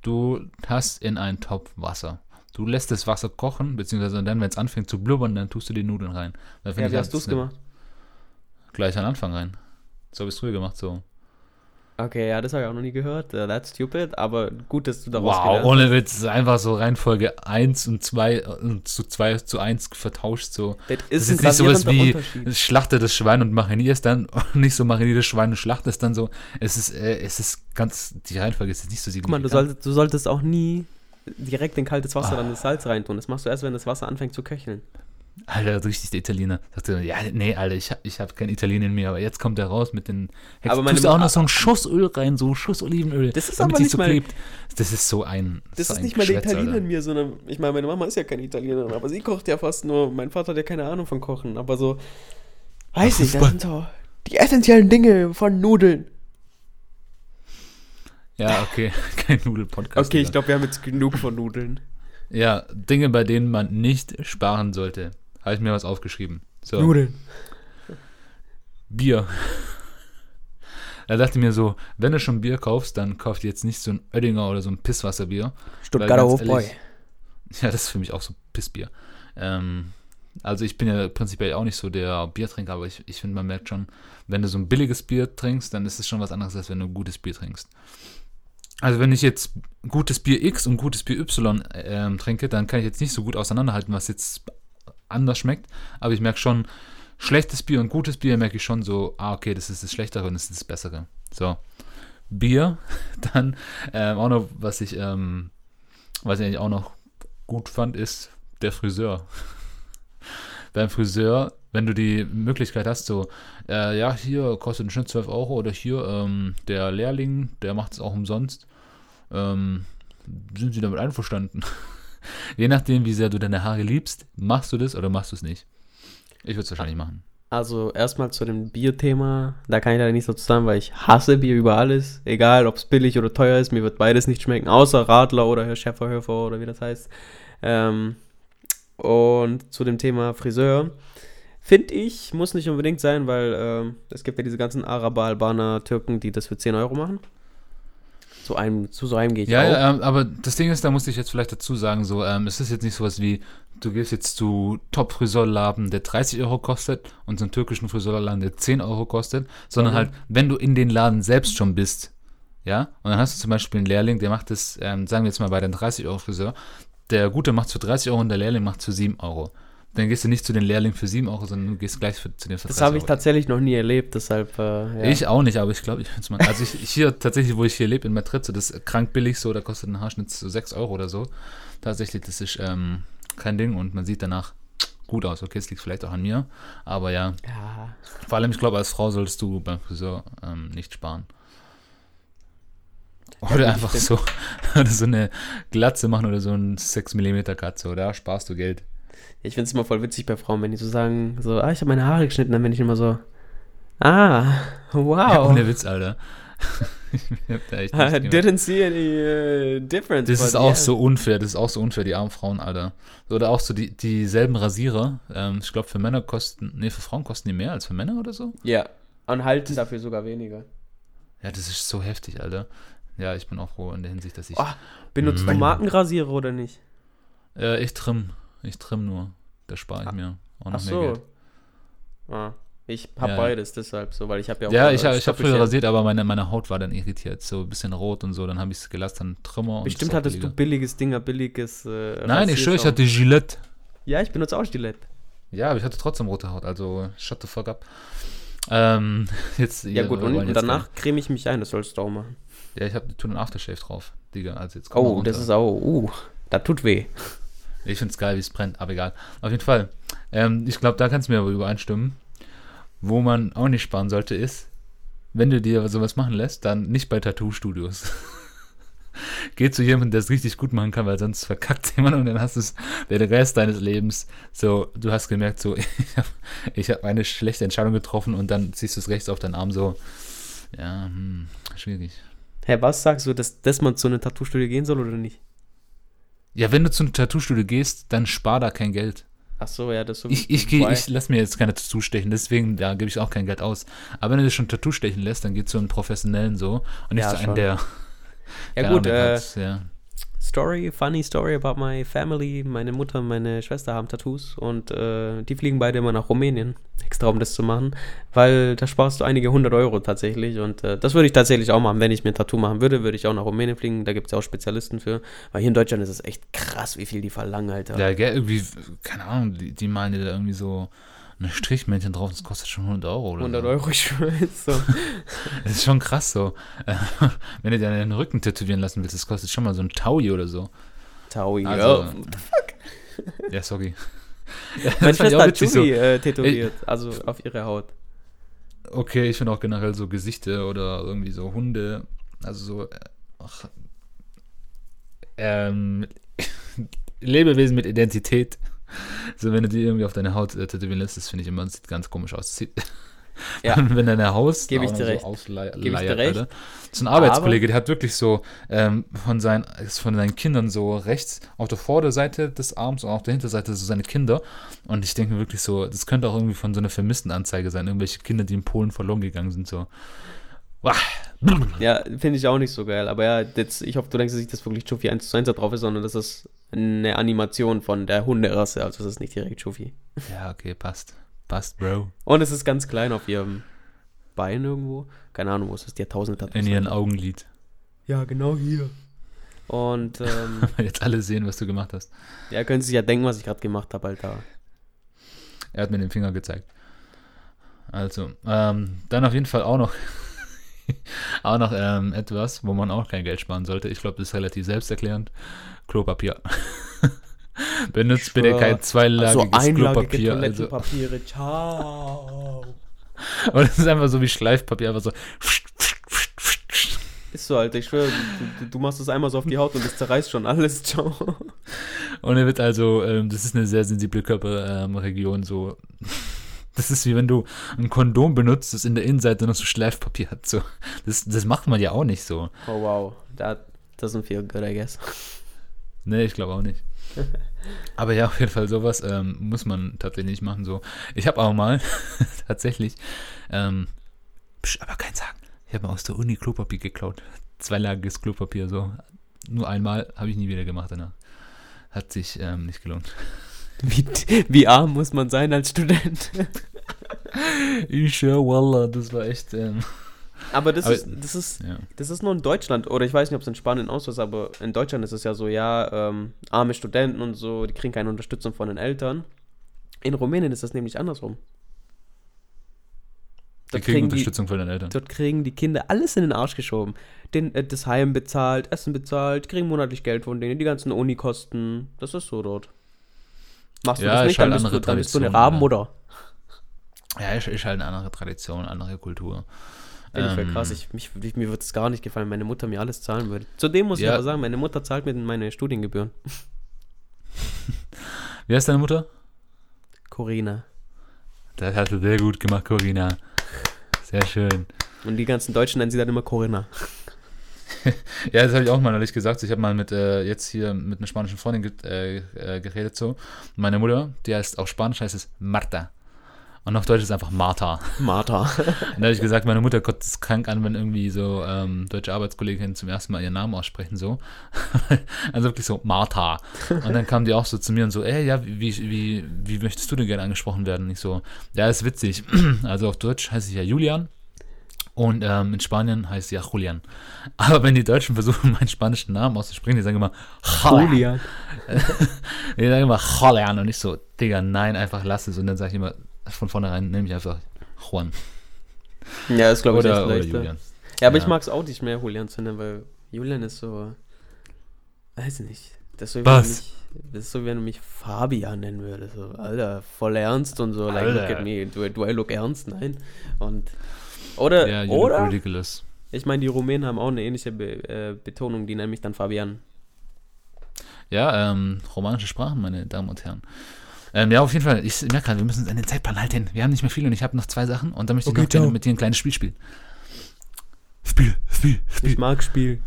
Du hast in einen Topf Wasser. Du lässt das Wasser kochen, beziehungsweise dann, wenn es anfängt zu blubbern, dann tust du die Nudeln rein. ja, wie hast du es gemacht? Gleich am Anfang rein. So habe ich es früher gemacht, so. Okay, ja, das habe ich auch noch nie gehört. Uh, that's stupid, aber gut, dass du daraus Wow, ohne Witz, einfach so Reihenfolge 1 und 2 und zu 2 zu 1 vertauscht so. Das ist, das ist nicht sowas wie schlachte das Schwein und marinier es dann, <laughs> nicht so marinier das Schwein und schlachte es dann so. Es ist, äh, es ist ganz, die Reihenfolge ist nicht so. Guck mal, du solltest, du solltest auch nie direkt in kaltes Wasser ah. dann das Salz reintun. Das machst du erst, wenn das Wasser anfängt zu köcheln. Alter, richtig der Italiener. Sagte, ja, nee, Alter, ich, ich habe kein Italiener in mir, aber jetzt kommt er raus mit den Hexen. Aber meine Tust auch noch so einen Schuss Öl rein, so einen Schuss Olivenöl. Das ist aber nicht so mal, klebt. Das ist so ein. Das, das ist nicht mal der Italiener in mir, sondern ich meine, meine Mama ist ja keine Italienerin, aber sie kocht ja fast nur. Mein Vater hat ja keine Ahnung von Kochen, aber so. Weiß ich, das sind so die essentiellen Dinge von Nudeln. Ja, okay, <laughs> kein Nudel-Podcast. Okay, ich glaube, wir haben jetzt genug von Nudeln. Ja, Dinge, bei denen man nicht sparen sollte. Habe ich mir was aufgeschrieben. So. Nudeln. Bier. <laughs> Da dachte ich mir so, wenn du schon Bier kaufst, dann kauft jetzt nicht so ein Oettinger oder so ein Pisswasserbier. Stuttgarter Hofbräu. <laughs> Ja, das ist für mich auch so Pissbier. Ähm, also ich bin ja prinzipiell auch nicht so der Biertrinker, aber ich, ich finde, man merkt schon, wenn du so ein billiges Bier trinkst, dann ist es schon was anderes, als wenn du ein gutes Bier trinkst. Also wenn ich jetzt gutes Bier X und gutes Bier Y äh, trinke, dann kann ich jetzt nicht so gut auseinanderhalten, was jetzt anders schmeckt. Aber ich merke schon, schlechtes Bier und gutes Bier merke ich schon so, ah, okay, das ist das Schlechtere und das ist das Bessere. So. Bier, <laughs> dann ähm, auch noch, was ich, ähm, was ich eigentlich auch noch gut fand, ist der Friseur. <laughs> Beim Friseur, wenn du die Möglichkeit hast, so, äh, ja, hier kostet ein Schnitt 12 Euro oder hier ähm, der Lehrling, der macht es auch umsonst ähm, sind sie damit einverstanden? <laughs> Je nachdem, wie sehr du deine Haare liebst, machst du das oder machst du es nicht? Ich würde es wahrscheinlich machen. Also erstmal zu dem Bierthema, da kann ich leider nicht so zu sagen, weil ich hasse Bier über alles. Egal, ob es billig oder teuer ist, mir wird beides nicht schmecken, außer Radler oder Herr Schäferhöfer oder wie das heißt. Ähm, und zu dem Thema Friseur. Finde ich, muss nicht unbedingt sein, weil ähm, es gibt ja diese ganzen Araber, Albaner, Türken, die das für 10 Euro machen. Zu einem, zu so einem gehe ich Ja, auch. ja, ähm, aber das Ding ist, da muss ich jetzt vielleicht dazu sagen, so, ähm, es ist jetzt nicht sowas wie, du gehst jetzt zu Top-Friseurladen, der 30 Euro kostet und zum türkischen Friseurladen, der 10 Euro kostet, sondern Mhm. halt, wenn du in den Laden selbst schon bist, ja, und dann hast du zum Beispiel einen Lehrling, der macht das, ähm, sagen wir jetzt mal bei den 30 Euro Friseur, der Gute macht für 30 Euro und der Lehrling macht für 7 Euro. Dann gehst du nicht zu den Lehrling für 7 Euro, sondern du gehst gleich für, zu den für das 30 habe ich Euro. tatsächlich noch nie erlebt, deshalb. Äh, ja. Ich auch nicht, aber ich glaube, ich finde es mal. Also ich, ich hier tatsächlich, wo ich hier lebe in Madrid, so das ist krank billig so, da kostet ein Haarschnitt so 6 Euro oder so. Tatsächlich, das ist ähm, kein Ding und man sieht danach gut aus. Okay, es liegt vielleicht auch an mir, aber ja. Ja, Vor allem, ich glaube, als Frau solltest du beim Friseur ähm, nicht sparen. Oder Ja, einfach stimmt. so, <laughs> oder so eine Glatze machen oder so ein 6 mm Katze, da sparst du Geld. Ich finde es immer voll witzig bei Frauen, wenn die so sagen, so, ah, ich habe meine Haare geschnitten, dann bin ich immer so, ah, <laughs> wow. Ja, ohne Witz, Alter. <laughs> ich hab da echt I gemerkt. didn't see any uh, difference. Das ist auch yeah. so unfair, das ist auch so unfair, die armen Frauen, Alter. Oder auch so die, dieselben Rasierer. Ähm, ich glaube, für Männer kosten, nee, für Frauen kosten die mehr als für Männer oder so. Ja, und halten dafür sogar weniger. Ja, das ist so heftig, Alter. Ja, ich bin auch froh in der Hinsicht, dass ich. Oh, benutzt du. Markenrasierer oder nicht? Äh, ich trimm. Ich trimm nur. Da spare ich mir auch noch Ach mehr so. Geld. Ah, ich habe Ja. beides, deshalb so, weil ich habe ja auch. Ja, ich, ich habe früher rasiert, aber meine, meine Haut war dann irritiert. So ein bisschen rot und so. Dann habe ich es gelassen, dann Trimmer. und Bestimmt auch hattest du billiges Dinger, billiges. Äh, Nein, ich schwöre, ich hatte Gillette. Ja, ich benutze auch Gillette. Ja, aber ich hatte trotzdem rote Haut, also shut the fuck up. Ähm, <laughs> jetzt, Ja, gut, und, und danach creme ich mich ein, das sollst du auch machen. Ja, ich habe tun einen Aftershave drauf, Digga. Also jetzt Oh, das ist auch. Uh, das tut weh. Ich find's geil, wie es brennt, aber egal. Auf jeden Fall. Ähm, ich glaube, da kannst du mir aber übereinstimmen. Wo man auch nicht sparen sollte, ist, wenn du dir sowas machen lässt, dann nicht bei Tattoo-Studios. <laughs> Geh zu jemandem, der es richtig gut machen kann, weil sonst verkackt <laughs> jemand und dann hast du es den Rest deines Lebens. So, du hast gemerkt, so, <laughs> ich habe hab eine schlechte Entscheidung getroffen und dann ziehst du es rechts auf deinen Arm so. Ja, hm, schwierig. Hä, was sagst du, dass, dass man zu einer Tattoo-Studio gehen soll oder nicht? Ja, wenn du zu einem Tattoo-Studio gehst, dann spar da kein Geld. Ach so, ja, das ist so. Ich, ich, geh, ich lasse mir jetzt keine Tattoo stechen, deswegen da gebe ich auch kein Geld aus. Aber wenn du dir schon Tattoo stechen lässt, dann geht zu einem Professionellen so und nicht Ja, zu einem, schon. der. ja, <laughs> gut, äh, hat, ja. Story, funny story about my family. Meine Mutter und meine Schwester haben Tattoos und äh, die fliegen beide immer nach Rumänien, extra um das zu machen, weil da sparst du einige hundert Euro tatsächlich und äh, das würde ich tatsächlich auch machen. Wenn ich mir ein Tattoo machen würde, würde ich auch nach Rumänien fliegen. Da gibt es ja auch Spezialisten für, weil hier in Deutschland ist es echt krass, wie viel die verlangen, Alter. Ja, gell, irgendwie, keine Ahnung, die, die malen dir da irgendwie so ein Strichmännchen drauf, das kostet schon 100 Euro oder 100 so. Euro, ich schwör's so. <laughs> Das ist schon krass so. Äh, <laughs> wenn du dir den Rücken tätowieren lassen willst, das kostet schon mal so ein Taui oder so. Taui, Also, ja. ja, sorry. <laughs> Ja, Meine ich Schwester hat witzig Juvi äh, tätowiert, also auf ihre Haut. Okay, ich finde auch generell so Gesichter oder irgendwie so Hunde, also so, äh, ach, ähm, Lebewesen mit Identität. <laughs> So, wenn du die irgendwie auf deine Haut äh, tätowieren lässt, das finde ich immer, das sieht ganz komisch aus. Das sieht, Ja. <laughs> wenn deine Haus Gebe ich dir recht. so ausleiert, Gebe ich dir recht. Alter. So ein Arbeitskollege, der hat wirklich so ähm, von, seinen, von seinen Kindern so rechts auf der Vorderseite des Arms und auf der Hinterseite so seine Kinder. Und ich denke mir wirklich so, das könnte auch irgendwie von so einer Vermisstenanzeige sein. Irgendwelche Kinder, die in Polen verloren gegangen sind. So. Ja, finde ich auch nicht so geil. Aber ja, jetzt, ich hoffe, du denkst, dass nicht, dass wirklich Chuffy 1 zu 1 da drauf ist, sondern das ist eine Animation von der Hunderasse. Also das ist nicht direkt Chuffy. Ja, okay, passt. Passt, Bro. Und es ist ganz klein auf ihrem Bein irgendwo. Keine Ahnung, wo es ist. Die hat tausend Tattoos. In ihren Augenlid. Ja, genau hier. Und ähm, <laughs> Jetzt alle sehen, was du gemacht hast. ja, können Sie sich ja denken, was ich gerade gemacht habe, Alter. Er hat mir den Finger gezeigt. Also, ähm, dann auf jeden Fall auch noch, <laughs> auch noch ähm, etwas, wo man auch kein Geld sparen sollte. Ich glaube, das ist relativ selbsterklärend. Klopapier. <laughs> Benutzt bitte kein zweilagiges Also Klopapier. Also, Toilettenpapiere. <laughs> Ciao. und es ist einfach so wie Schleifpapier, einfach so. Ist so, Alter. Ich schwöre, du, du machst das einmal so auf die Haut und es zerreißt schon alles. Ciao. Und er wird also, ähm, das ist eine sehr sensible Körperregion, so. Das ist wie wenn du ein Kondom benutzt, das in der Innenseite noch so Schleifpapier hat. So. Das, das macht man ja auch nicht so. Oh wow. That doesn't feel good, I guess. Nee, ich glaube auch nicht. <laughs> aber ja, auf jeden Fall sowas ähm, muss man tatsächlich nicht machen. So. Ich habe auch mal <laughs> tatsächlich, ähm, psch, aber kein Sagen, ich habe mal aus der Uni Klopapier geklaut. Zweilagiges Klopapier, so. Nur einmal, habe ich nie wieder gemacht danach. Hat sich ähm, nicht gelohnt. Wie, wie arm muss man sein als Student? <laughs> ich ja, Wallah, das war echt. Ähm, aber das aber, ist, das ist, ja. das ist nur in Deutschland, oder ich weiß nicht, ob es in Spanien auch so ist, aber in Deutschland ist es ja so, ja, ähm, arme Studenten und so, die kriegen keine Unterstützung von den Eltern. In Rumänien ist das nämlich andersrum. Die kriegen, kriegen Unterstützung die, von den Eltern. Dort kriegen die Kinder alles in den Arsch geschoben. Den, äh, das Heim bezahlt, Essen bezahlt, kriegen monatlich Geld von denen, die ganzen Unikosten. Das ist so dort. Machst du ja, das nicht, halt dann, bist du, dann bist du eine Rabenmutter. Ja, ist, ist halt eine andere Tradition, andere Kultur. Finde ich ähm, krass. Ich, mich, mir würde es gar nicht gefallen, wenn meine Mutter mir alles zahlen würde. Zudem muss ja. ich aber sagen, meine Mutter zahlt mir meine Studiengebühren. <laughs> Wie heißt deine Mutter? Corina. Das hast du sehr gut gemacht, Corina. Sehr schön. Und die ganzen Deutschen nennen sie dann immer Corinna. <laughs> ja, das habe ich auch mal neulich gesagt. Ich habe mal mit äh, jetzt hier mit einer spanischen Freundin ge äh, äh geredet so. Meine Mutter, die heißt auf Spanisch heißt es Marta. Und auf Deutsch ist es einfach Martha. Martha. <laughs> und da habe ich <laughs> gesagt, meine Mutter kommt es krank an, wenn irgendwie so ähm, deutsche Arbeitskolleginnen zum ersten Mal ihren Namen aussprechen, so. also wirklich so, Martha. Und dann kam die auch so zu mir und so, ey, ja, wie, wie, wie möchtest du denn gerne angesprochen werden? Und ich so, ja, ist witzig. <clears throat> also auf Deutsch heiße ich ja Julian. Und ähm, in Spanien heißt sie ja Julian. <laughs> Aber wenn die Deutschen versuchen, meinen spanischen Namen auszusprechen, die sagen immer Julian. <laughs> die sagen immer Julian und ich so, Digga, nein, einfach lass es. Und dann sage ich immer, von vornherein nehme ich einfach Juan. Ja, ist glaube ich oder, echt oder Julian. Ja, aber ja. ich mag es auch nicht mehr, Julian zu nennen, weil Julian ist so, weiß nicht. Das ist so, Was? Das ist so, wenn du mich Fabian nennen würdest. So, Alter, voll ernst und so, like, look at me, do, do I look ernst? Nein. Und, oder, ja, oder, ridiculous. ich meine, die Rumänen haben auch eine ähnliche Be äh, Betonung, die nennen mich dann Fabian. Ja, ähm, romanische Sprachen, meine Damen und Herren. Ähm, ja, auf jeden Fall. Ich merke gerade, wir müssen uns an den Zeitplan halten. Wir haben nicht mehr viel und ich habe noch zwei Sachen und dann möchte okay, ich noch gerne mit dir ein kleines Spiel spielen. Spiel, Spiel, Spiel. Ich mag Spiel.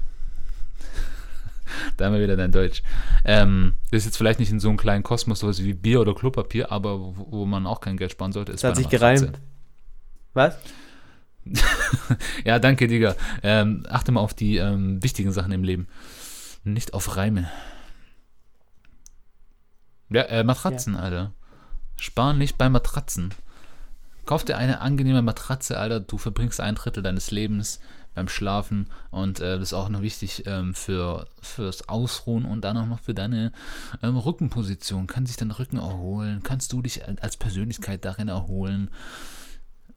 <laughs> da haben wir wieder dein Deutsch. Ähm, das ist jetzt vielleicht nicht in so einem kleinen Kosmos, sowas wie Bier oder Klopapier, aber wo, wo man auch kein Geld sparen sollte, ist Das hat sich gereimt. Was? <laughs> ja, danke, Digga. Ähm, achte mal auf die ähm, wichtigen Sachen im Leben. Nicht auf Reime. Ja, äh, Matratzen, ja. Alter. Sparen nicht bei Matratzen. Kauf dir eine angenehme Matratze, Alter. Du verbringst ein Drittel deines Lebens beim Schlafen und äh, das ist auch noch wichtig ähm, für fürs Ausruhen und dann auch noch für deine ähm, Rückenposition. Kann sich dein Rücken erholen? Kannst du dich als Persönlichkeit darin erholen?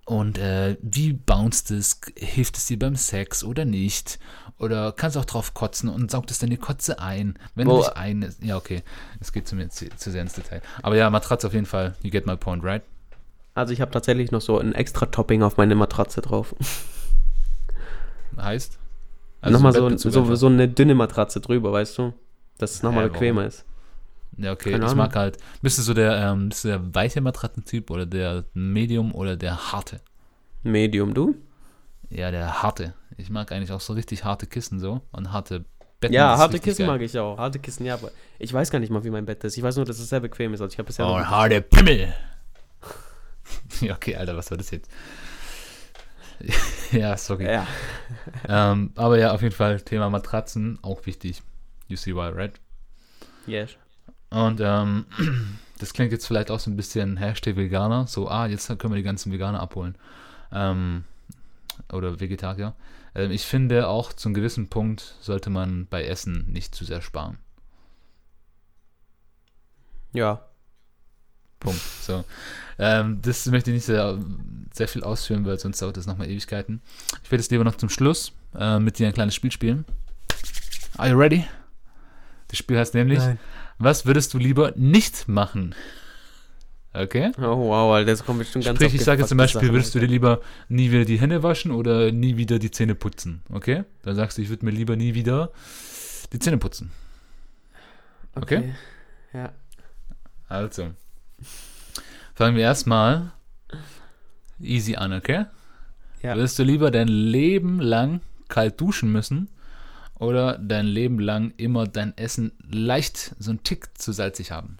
Und äh, wie bounced es? Hilft es dir beim Sex oder nicht? Oder kannst du auch drauf kotzen und saugt es die Kotze ein? Wenn Wo? du dich ein. Ja, okay. Es geht zu mir zu, zu, sehr ins Detail. Aber ja, Matratze auf jeden Fall. You get my point, right? Also, ich habe tatsächlich noch so ein extra Topping auf meine Matratze drauf. Heißt? Also nochmal so, so, so, eine dünne Matratze drüber, weißt du? Dass es nochmal bequemer ist. Ja, okay. Keine ich Ahnung. mag halt. Bist du so der, ähm, bist du der weiche Matratzentyp oder der Medium oder der harte? Medium, du? Ja, der harte. Ich mag eigentlich auch so richtig harte Kissen so und harte Betten. Ja, harte Kissen geil. mag ich auch. Harte Kissen, ja, aber ich weiß gar nicht mal, wie mein Bett ist. Ich weiß nur, dass es sehr bequem ist. Also ich habe bisher. Oh, harte Pimmel! <laughs> ja, okay, Alter, was war das jetzt? <laughs> ja, sorry. Ja. <laughs> ähm, aber ja, auf jeden Fall Thema Matratzen, auch wichtig. You see why, right? Yes. Und ähm, <clears throat> das klingt jetzt vielleicht auch so ein bisschen Hashtag Veganer. So, ah, jetzt können wir die ganzen Veganer abholen. Ähm, oder Vegetarier. Ähm, ich finde auch zu einem gewissen Punkt sollte man bei Essen nicht zu sehr sparen. Ja. Punkt. So. Ähm, das möchte ich nicht sehr, sehr viel ausführen, weil sonst dauert das nochmal Ewigkeiten. Ich werde es lieber noch zum Schluss äh, mit dir ein kleines Spiel spielen. Are you ready? Das Spiel heißt nämlich Nein. Was würdest du lieber nicht machen? Okay? Oh wow, Alter, das kommt bestimmt ganz Sprich, ich sage jetzt zum Beispiel, Sachen, würdest du dir lieber nie wieder die Hände waschen oder nie wieder die Zähne putzen? Okay? Dann sagst du, ich würde mir lieber nie wieder die Zähne putzen. Okay? okay? Ja. Also. Fangen wir erstmal easy an, okay? Ja. Würdest du lieber dein Leben lang kalt duschen müssen Oder dein Leben lang immer dein Essen leicht so einen Tick zu salzig haben?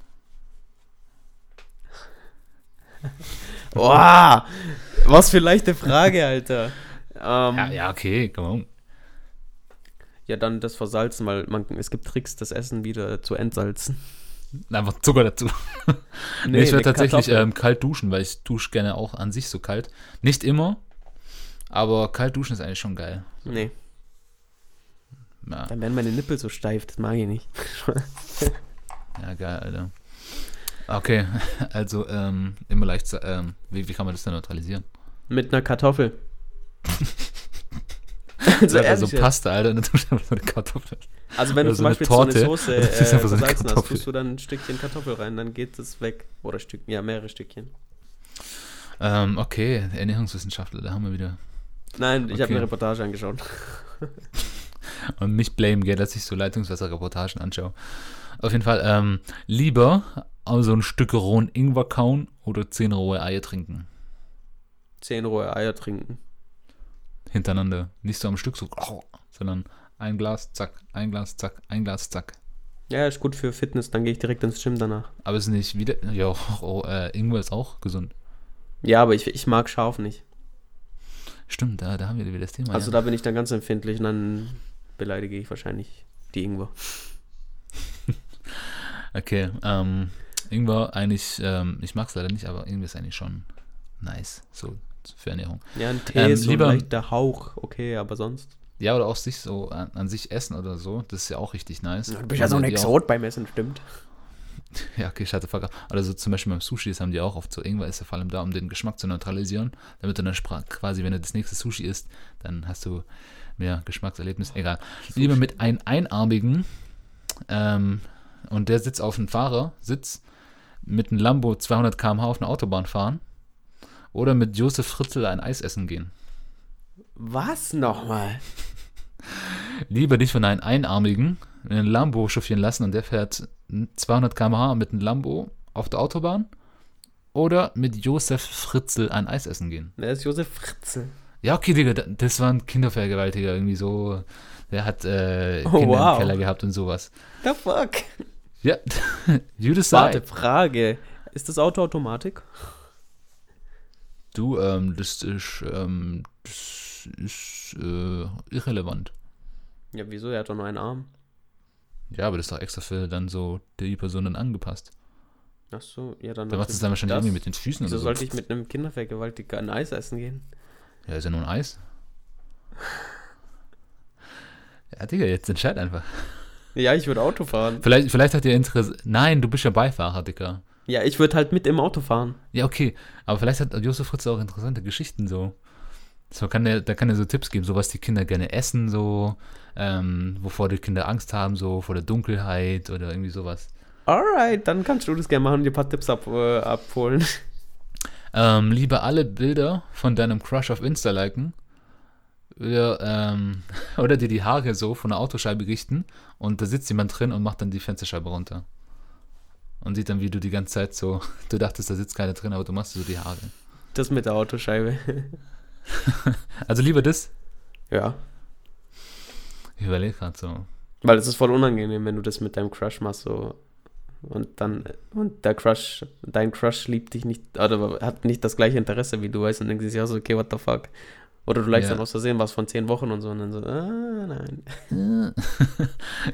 <laughs> Boah, was für leichte Frage, Alter. Ähm, ja, ja, okay, komm on. Ja, dann das Versalzen, weil man, es gibt Tricks, das Essen wieder zu entsalzen. <laughs> Einfach Zucker dazu. <laughs> nee, ich würde tatsächlich ähm, kalt duschen, weil ich dusche gerne auch an sich so kalt. Nicht immer, aber kalt duschen ist eigentlich schon geil. Nee. Ja. Dann werden meine Nippel so steif, das mag ich nicht. <laughs> ja, geil, Alter. Okay, <laughs> also ähm, immer leicht, ähm, wie, wie kann man das dann neutralisieren? Mit einer Kartoffel. <laughs> also, also Pasta, Alter, dann tust du einfach eine Kartoffel. Also wenn du zum Beispiel so eine Soße äh, versalzen hast, tust du dann ein Stückchen Kartoffel rein, dann geht es weg. Oder Stück, ja, mehrere Stückchen. Ähm, okay, Ernährungswissenschaftler, da haben wir wieder. Nein, ich okay. habe eine Reportage angeschaut. Und mich blame, gell, dass ich so Leitungswasser-Reportagen anschaue. Auf jeden Fall, ähm, lieber also ein Stück rohen Ingwer kauen oder zehn rohe Eier trinken. Zehn rohe Eier trinken. Hintereinander. Nicht so am Stück so, sondern ein Glas, zack, ein Glas, zack, ein Glas, zack. Ja, ist gut für Fitness, dann gehe ich direkt ins Gym danach. Aber es ist nicht wieder, ja, oh, äh, Ingwer ist auch gesund. Ja, aber ich, ich mag scharf nicht. Stimmt, da, da haben wir wieder das Thema. Also ja. da bin ich dann ganz empfindlich und dann beleidige ich wahrscheinlich die Ingwer. <laughs> okay, ähm, Ingwer eigentlich, ähm, ich mag es leider nicht, aber Ingwer ist eigentlich schon nice, so für Ernährung. Ja, ein Tee ähm, ist so lieber, der Hauch, okay, aber sonst. Ja, oder auch sich so an, an, sich essen oder so, das ist ja auch richtig nice. Du bist ja so ein Exot beim Essen, stimmt. <laughs> Ja, okay, ich hatte Fuck. Oder so zum Beispiel beim Sushi, das haben die auch oft so, Ingwer ist ja vor allem da, um den Geschmack zu neutralisieren, damit du dann quasi, wenn du das nächste Sushi isst, dann hast du mehr Geschmackserlebnis. Egal. Sushi. Lieber mit einem einarmigen ähm, und der sitzt auf einem Fahrersitz mit einem Lambo 200 km/h auf einer Autobahn fahren oder mit Josef Fritzl ein Eis essen gehen. Was nochmal? <laughs> Lieber dich von einem Einarmigen in einen Lambo chauffieren lassen und der fährt 200 km/h mit einem Lambo auf der Autobahn oder mit Josef Fritzl ein Eis essen gehen. Wer ist Josef Fritzl? Ja, okay, Digga, das war ein Kindervergewaltiger, irgendwie so. Der hat äh, oh, Kinder wow. im Keller gehabt und sowas. The fuck? Ja, <laughs> you decide. Warte, Frage. Ist das Auto Automatik? Du, ähm, das ist, ähm, das ist äh, irrelevant. Ja, wieso? Er hat doch nur einen Arm. Ja, aber das ist doch extra für dann so die Person dann angepasst. Ach so, ja, dann. Da macht es dann wahrscheinlich das, irgendwie mit den Füßen Wieso so. sollte ich mit einem Kindervergewaltiger ein Eis essen gehen? Ja, ist ja nur ein Eis. ja, Digga, jetzt entscheid einfach. Ja, ich würde Auto fahren. Vielleicht, vielleicht hat ihr Interesse. Nein, du bist ja Beifahrer, Dicker. Ja, ich würde halt mit im Auto fahren. Ja, okay. Aber vielleicht hat Josef Fritz auch interessante Geschichten so. So kann der, da kann er so Tipps geben, so was die Kinder gerne essen, so, ähm, wovor die Kinder Angst haben, so vor der Dunkelheit oder irgendwie sowas. Alright, dann kannst du das gerne machen und dir ein paar Tipps ab, äh, abholen. Ähm, lieber alle Bilder von deinem Crush auf Insta liken oder, ähm, <laughs> oder dir die Haare so von der Autoscheibe richten und da sitzt jemand drin und macht dann die Fensterscheibe runter. Und sieht dann, wie du die ganze Zeit so, <laughs> du dachtest, da sitzt keiner drin, aber du machst so die Haare. Das mit der Autoscheibe. <laughs> also lieber das? Ja. Ich überlege gerade so. Weil es ist voll unangenehm, wenn du das mit deinem Crush machst, so. Und dann, und der Crush, dein Crush liebt dich nicht, oder hat nicht das gleiche Interesse wie du, weißt, und denkst dir, ja, so, okay, what the fuck. Oder du likest ja. dann aus Versehen was von zehn Wochen und so und dann so, ah, nein.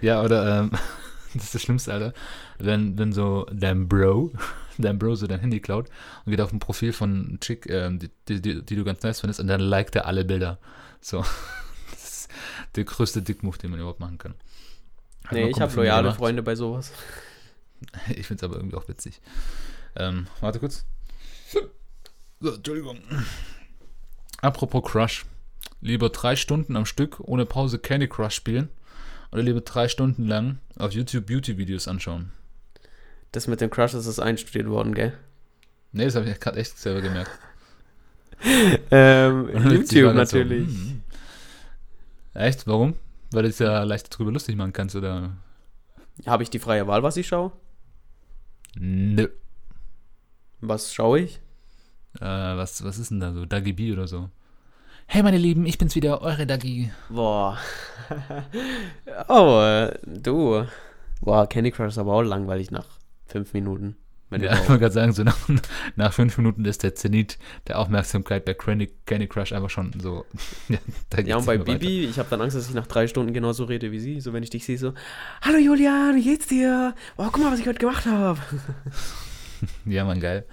ja, <laughs> oder, ähm, <laughs> das ist das Schlimmste, Alter. Wenn, wenn so dein Bro, <laughs> dein Bro so dein Handy klaut und geht auf ein Profil von Chick, ähm, die, die, die, die, du ganz nice findest und dann liked er alle Bilder. So. Das ist der größte Dickmove, den man überhaupt machen kann. Hat nee, ich habe loyale Freunde bei sowas. <laughs> Ich finde es aber irgendwie auch witzig. Ähm, warte kurz. So, Entschuldigung. Apropos Crush. Lieber drei Stunden am Stück ohne Pause Candy Crush spielen oder lieber drei Stunden lang auf YouTube Beauty-Videos anschauen? Das mit dem Crush ist einstudiert worden, gell? Nee, das habe ich gerade echt selber gemerkt. <laughs> ähm, <laughs> YouTube natürlich. So, hm. Echt? Warum? Weil du es ja leicht drüber lustig machen kannst, oder? Habe ich die freie Wahl, was ich schaue? Nö. Was schaue ich? Äh, was, was ist denn da so? Dagi B oder so? Hey meine Lieben, ich bin's wieder, eure Dagi. Boah. <laughs> oh, du. Boah, Candy Crush ist aber auch langweilig nach fünf Minuten. Ja, <laughs> ich wollte gerade sagen, so nach, nach fünf Minuten ist der Zenit der Aufmerksamkeit bei Candy, Candy Crush einfach schon so. <laughs> ja, ja und bei Bibi, weiter. ich habe dann Angst, dass ich nach drei Stunden genauso rede wie sie. So, wenn ich dich sehe, so: Hallo Julian, wie geht's dir? Oh, guck mal, was ich heute gemacht habe. <laughs> ja, Mann, geil.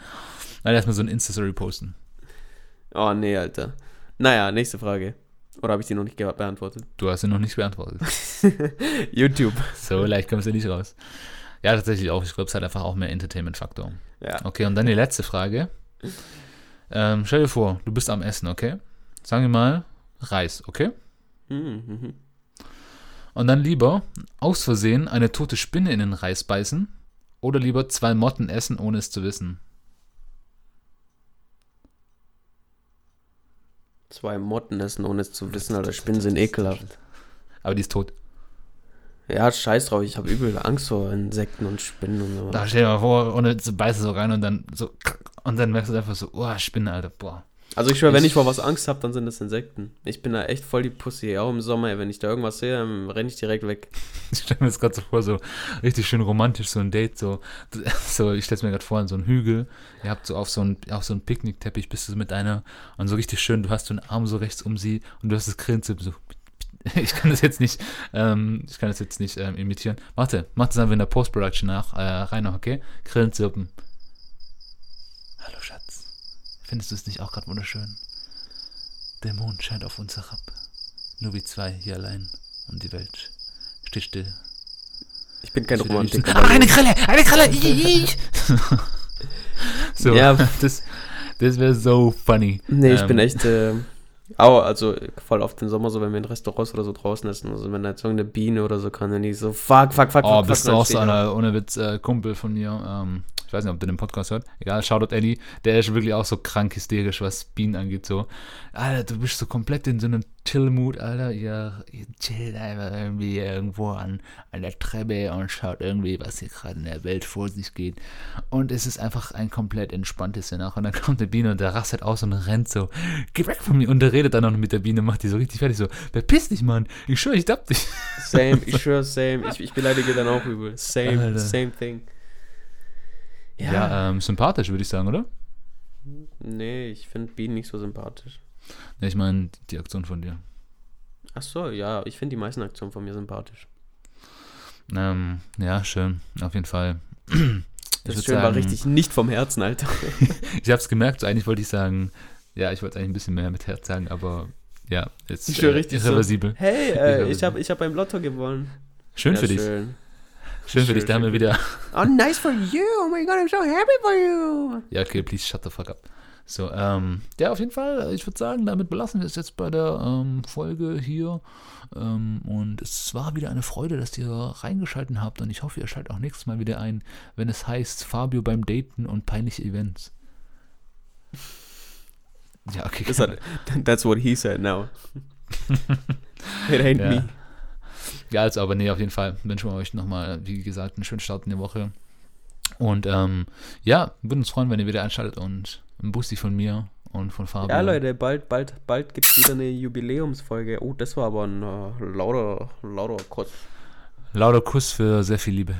Dann erstmal so ein Insta-Story posten. Oh, nee, Alter. Naja, nächste Frage. Oder habe ich die noch nicht beantwortet? Du hast sie noch nicht beantwortet. YouTube. So leicht kommst du nicht raus. Ja, tatsächlich auch. Ich glaube, es hat einfach auch mehr Entertainment-Faktor. Ja. Okay, und dann die letzte Frage. Ähm, stell dir vor, du bist am Essen, okay? Sagen wir mal Reis, okay? Mhm. Und dann lieber aus Versehen eine tote Spinne in den Reis beißen oder lieber zwei Motten essen, ohne es zu wissen. Zwei Motten essen, ohne es zu wissen, Alter. Spinnen sind ekelhaft. Aber die ist tot. Ja, scheiß drauf, ich habe übel Angst vor Insekten und Spinnen und so. Da stell dir mal vor, jetzt beißt du so rein und dann so, und dann merkst du einfach so, oh, Spinne, Alter, boah. Also ich schwöre, wenn ich vor was Angst habe, dann sind das Insekten. Ich bin da echt voll die Pussy, auch im Sommer, wenn ich da irgendwas sehe, dann renne ich direkt weg. <laughs> Ich stelle mir jetzt gerade so vor, so richtig schön romantisch, so ein Date, so, so ich stelle es mir gerade vor, an so einen Hügel, ihr habt so auf so einen, auf so einen Picknickteppich, bist du mit einer, und so richtig schön, du hast so einen Arm so rechts um sie und du hast das Grinsen so <laughs> ich kann das jetzt nicht, ähm, ich kann das jetzt nicht ähm, imitieren. Warte, mach das einfach in der Post-Production nach, äh, rein noch, okay? Grillenzirpen. Hallo Schatz. Findest du es nicht auch gerade wunderschön? Der Mond scheint auf uns herab. Nur wie zwei hier allein und die Welt steht still. Ich bin kein Romantiker. Ah, eine Kralle, eine Kralle. so, ja. das, das wäre so funny. Nee, ich ähm, bin echt, äh, aber also voll oft im Sommer so, wenn wir in Restaurants oder so draußen essen, also wenn da jetzt irgendeine Biene oder so kann, dann nicht so fuck, fuck, fuck, oh, fuck. bist du auch so einer, ohne Witz, äh, Kumpel von mir, ähm, ich weiß nicht, ob du den Podcast hört, egal, Shoutout Eddie, der ist wirklich auch so krank hysterisch, was Bienen angeht, so. Alter, du bist so komplett in so einem Chill-Mood, Alter, ihr, ihr chillt einfach irgendwie irgendwo an, an der Treppe und schaut irgendwie, was hier gerade in der Welt vor sich geht. Und es ist einfach ein komplett entspanntes Szenario. Und dann kommt eine Biene und der rastet aus und rennt so, geh weg von mir. Und der redet dann noch mit der Biene, macht die so richtig fertig, so, verpiss dich, Mann, ich schwöre, ich dapp dich. Same, <laughs> ich schwöre, same, ich, ich beleidige dann auch übel. Same, Alter. same thing. Ja, ja ähm, sympathisch, würde ich sagen, oder? Nee, ich finde Bienen nicht so sympathisch. Nee, ich meine die Aktion von dir. Ach so, ja, ich finde die meisten Aktionen von mir sympathisch. Ähm, ja, schön, auf jeden Fall. <clears throat> Das ist schön sagen, war richtig nicht vom Herzen, Alter. <laughs> ich habe es gemerkt, eigentlich wollte ich sagen, ja, ich wollte eigentlich ein bisschen mehr mit Herz sagen, aber ja, jetzt ist äh, richtig irreversibel. So, hey, äh, ich habe ich hab beim Lotto gewonnen. Schön ja, für dich. Schön. Schön, für dich, da haben wir wieder. Oh, nice for you. Oh my god, I'm so happy for you. Ja, okay, please shut the fuck up. So, ähm, ja, auf jeden Fall, ich würde sagen, damit belassen wir es jetzt bei der ähm, Folge hier. Ähm, und es war wieder eine Freude, dass ihr reingeschalten habt. Und ich hoffe, ihr schaltet auch nächstes Mal wieder ein, wenn es heißt Fabio beim Daten und peinliche Events. Ja, okay. Das hat, <laughs> that's what he said now. <laughs> It ain't ja. me. Ja, also, aber nee, auf jeden Fall wünschen wir euch nochmal, wie gesagt, einen schönen Start in die Woche. Und ähm, ja, würden uns freuen, wenn ihr wieder einschaltet und ein Bussi von mir und von Fabio. Ja, Leute, bald, bald, bald gibt es wieder eine Jubiläumsfolge. Oh, das war aber ein uh, lauter, lauter Kuss. Lauter Kuss für sehr viel Liebe.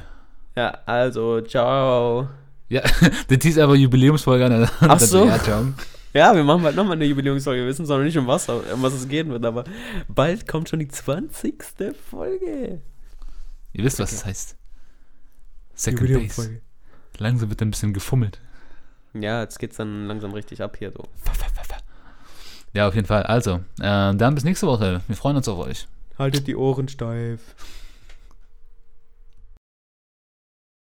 Ja, also, ciao. Ja, das hieß aber Jubiläumsfolge an. Ach so. Ja, ciao. Ja, wir machen bald nochmal eine Jubiläumsfolge. Wir wissen zwar noch nicht, um was, um was es gehen wird, aber bald kommt schon die 20. Folge. Ihr wisst, was es das heißt. Second Base. Langsam wird ein bisschen gefummelt. Ja, jetzt geht's dann langsam richtig ab hier so. Ja, auf jeden Fall. Also, äh, dann bis nächste Woche. Wir freuen uns auf euch. Haltet die Ohren steif.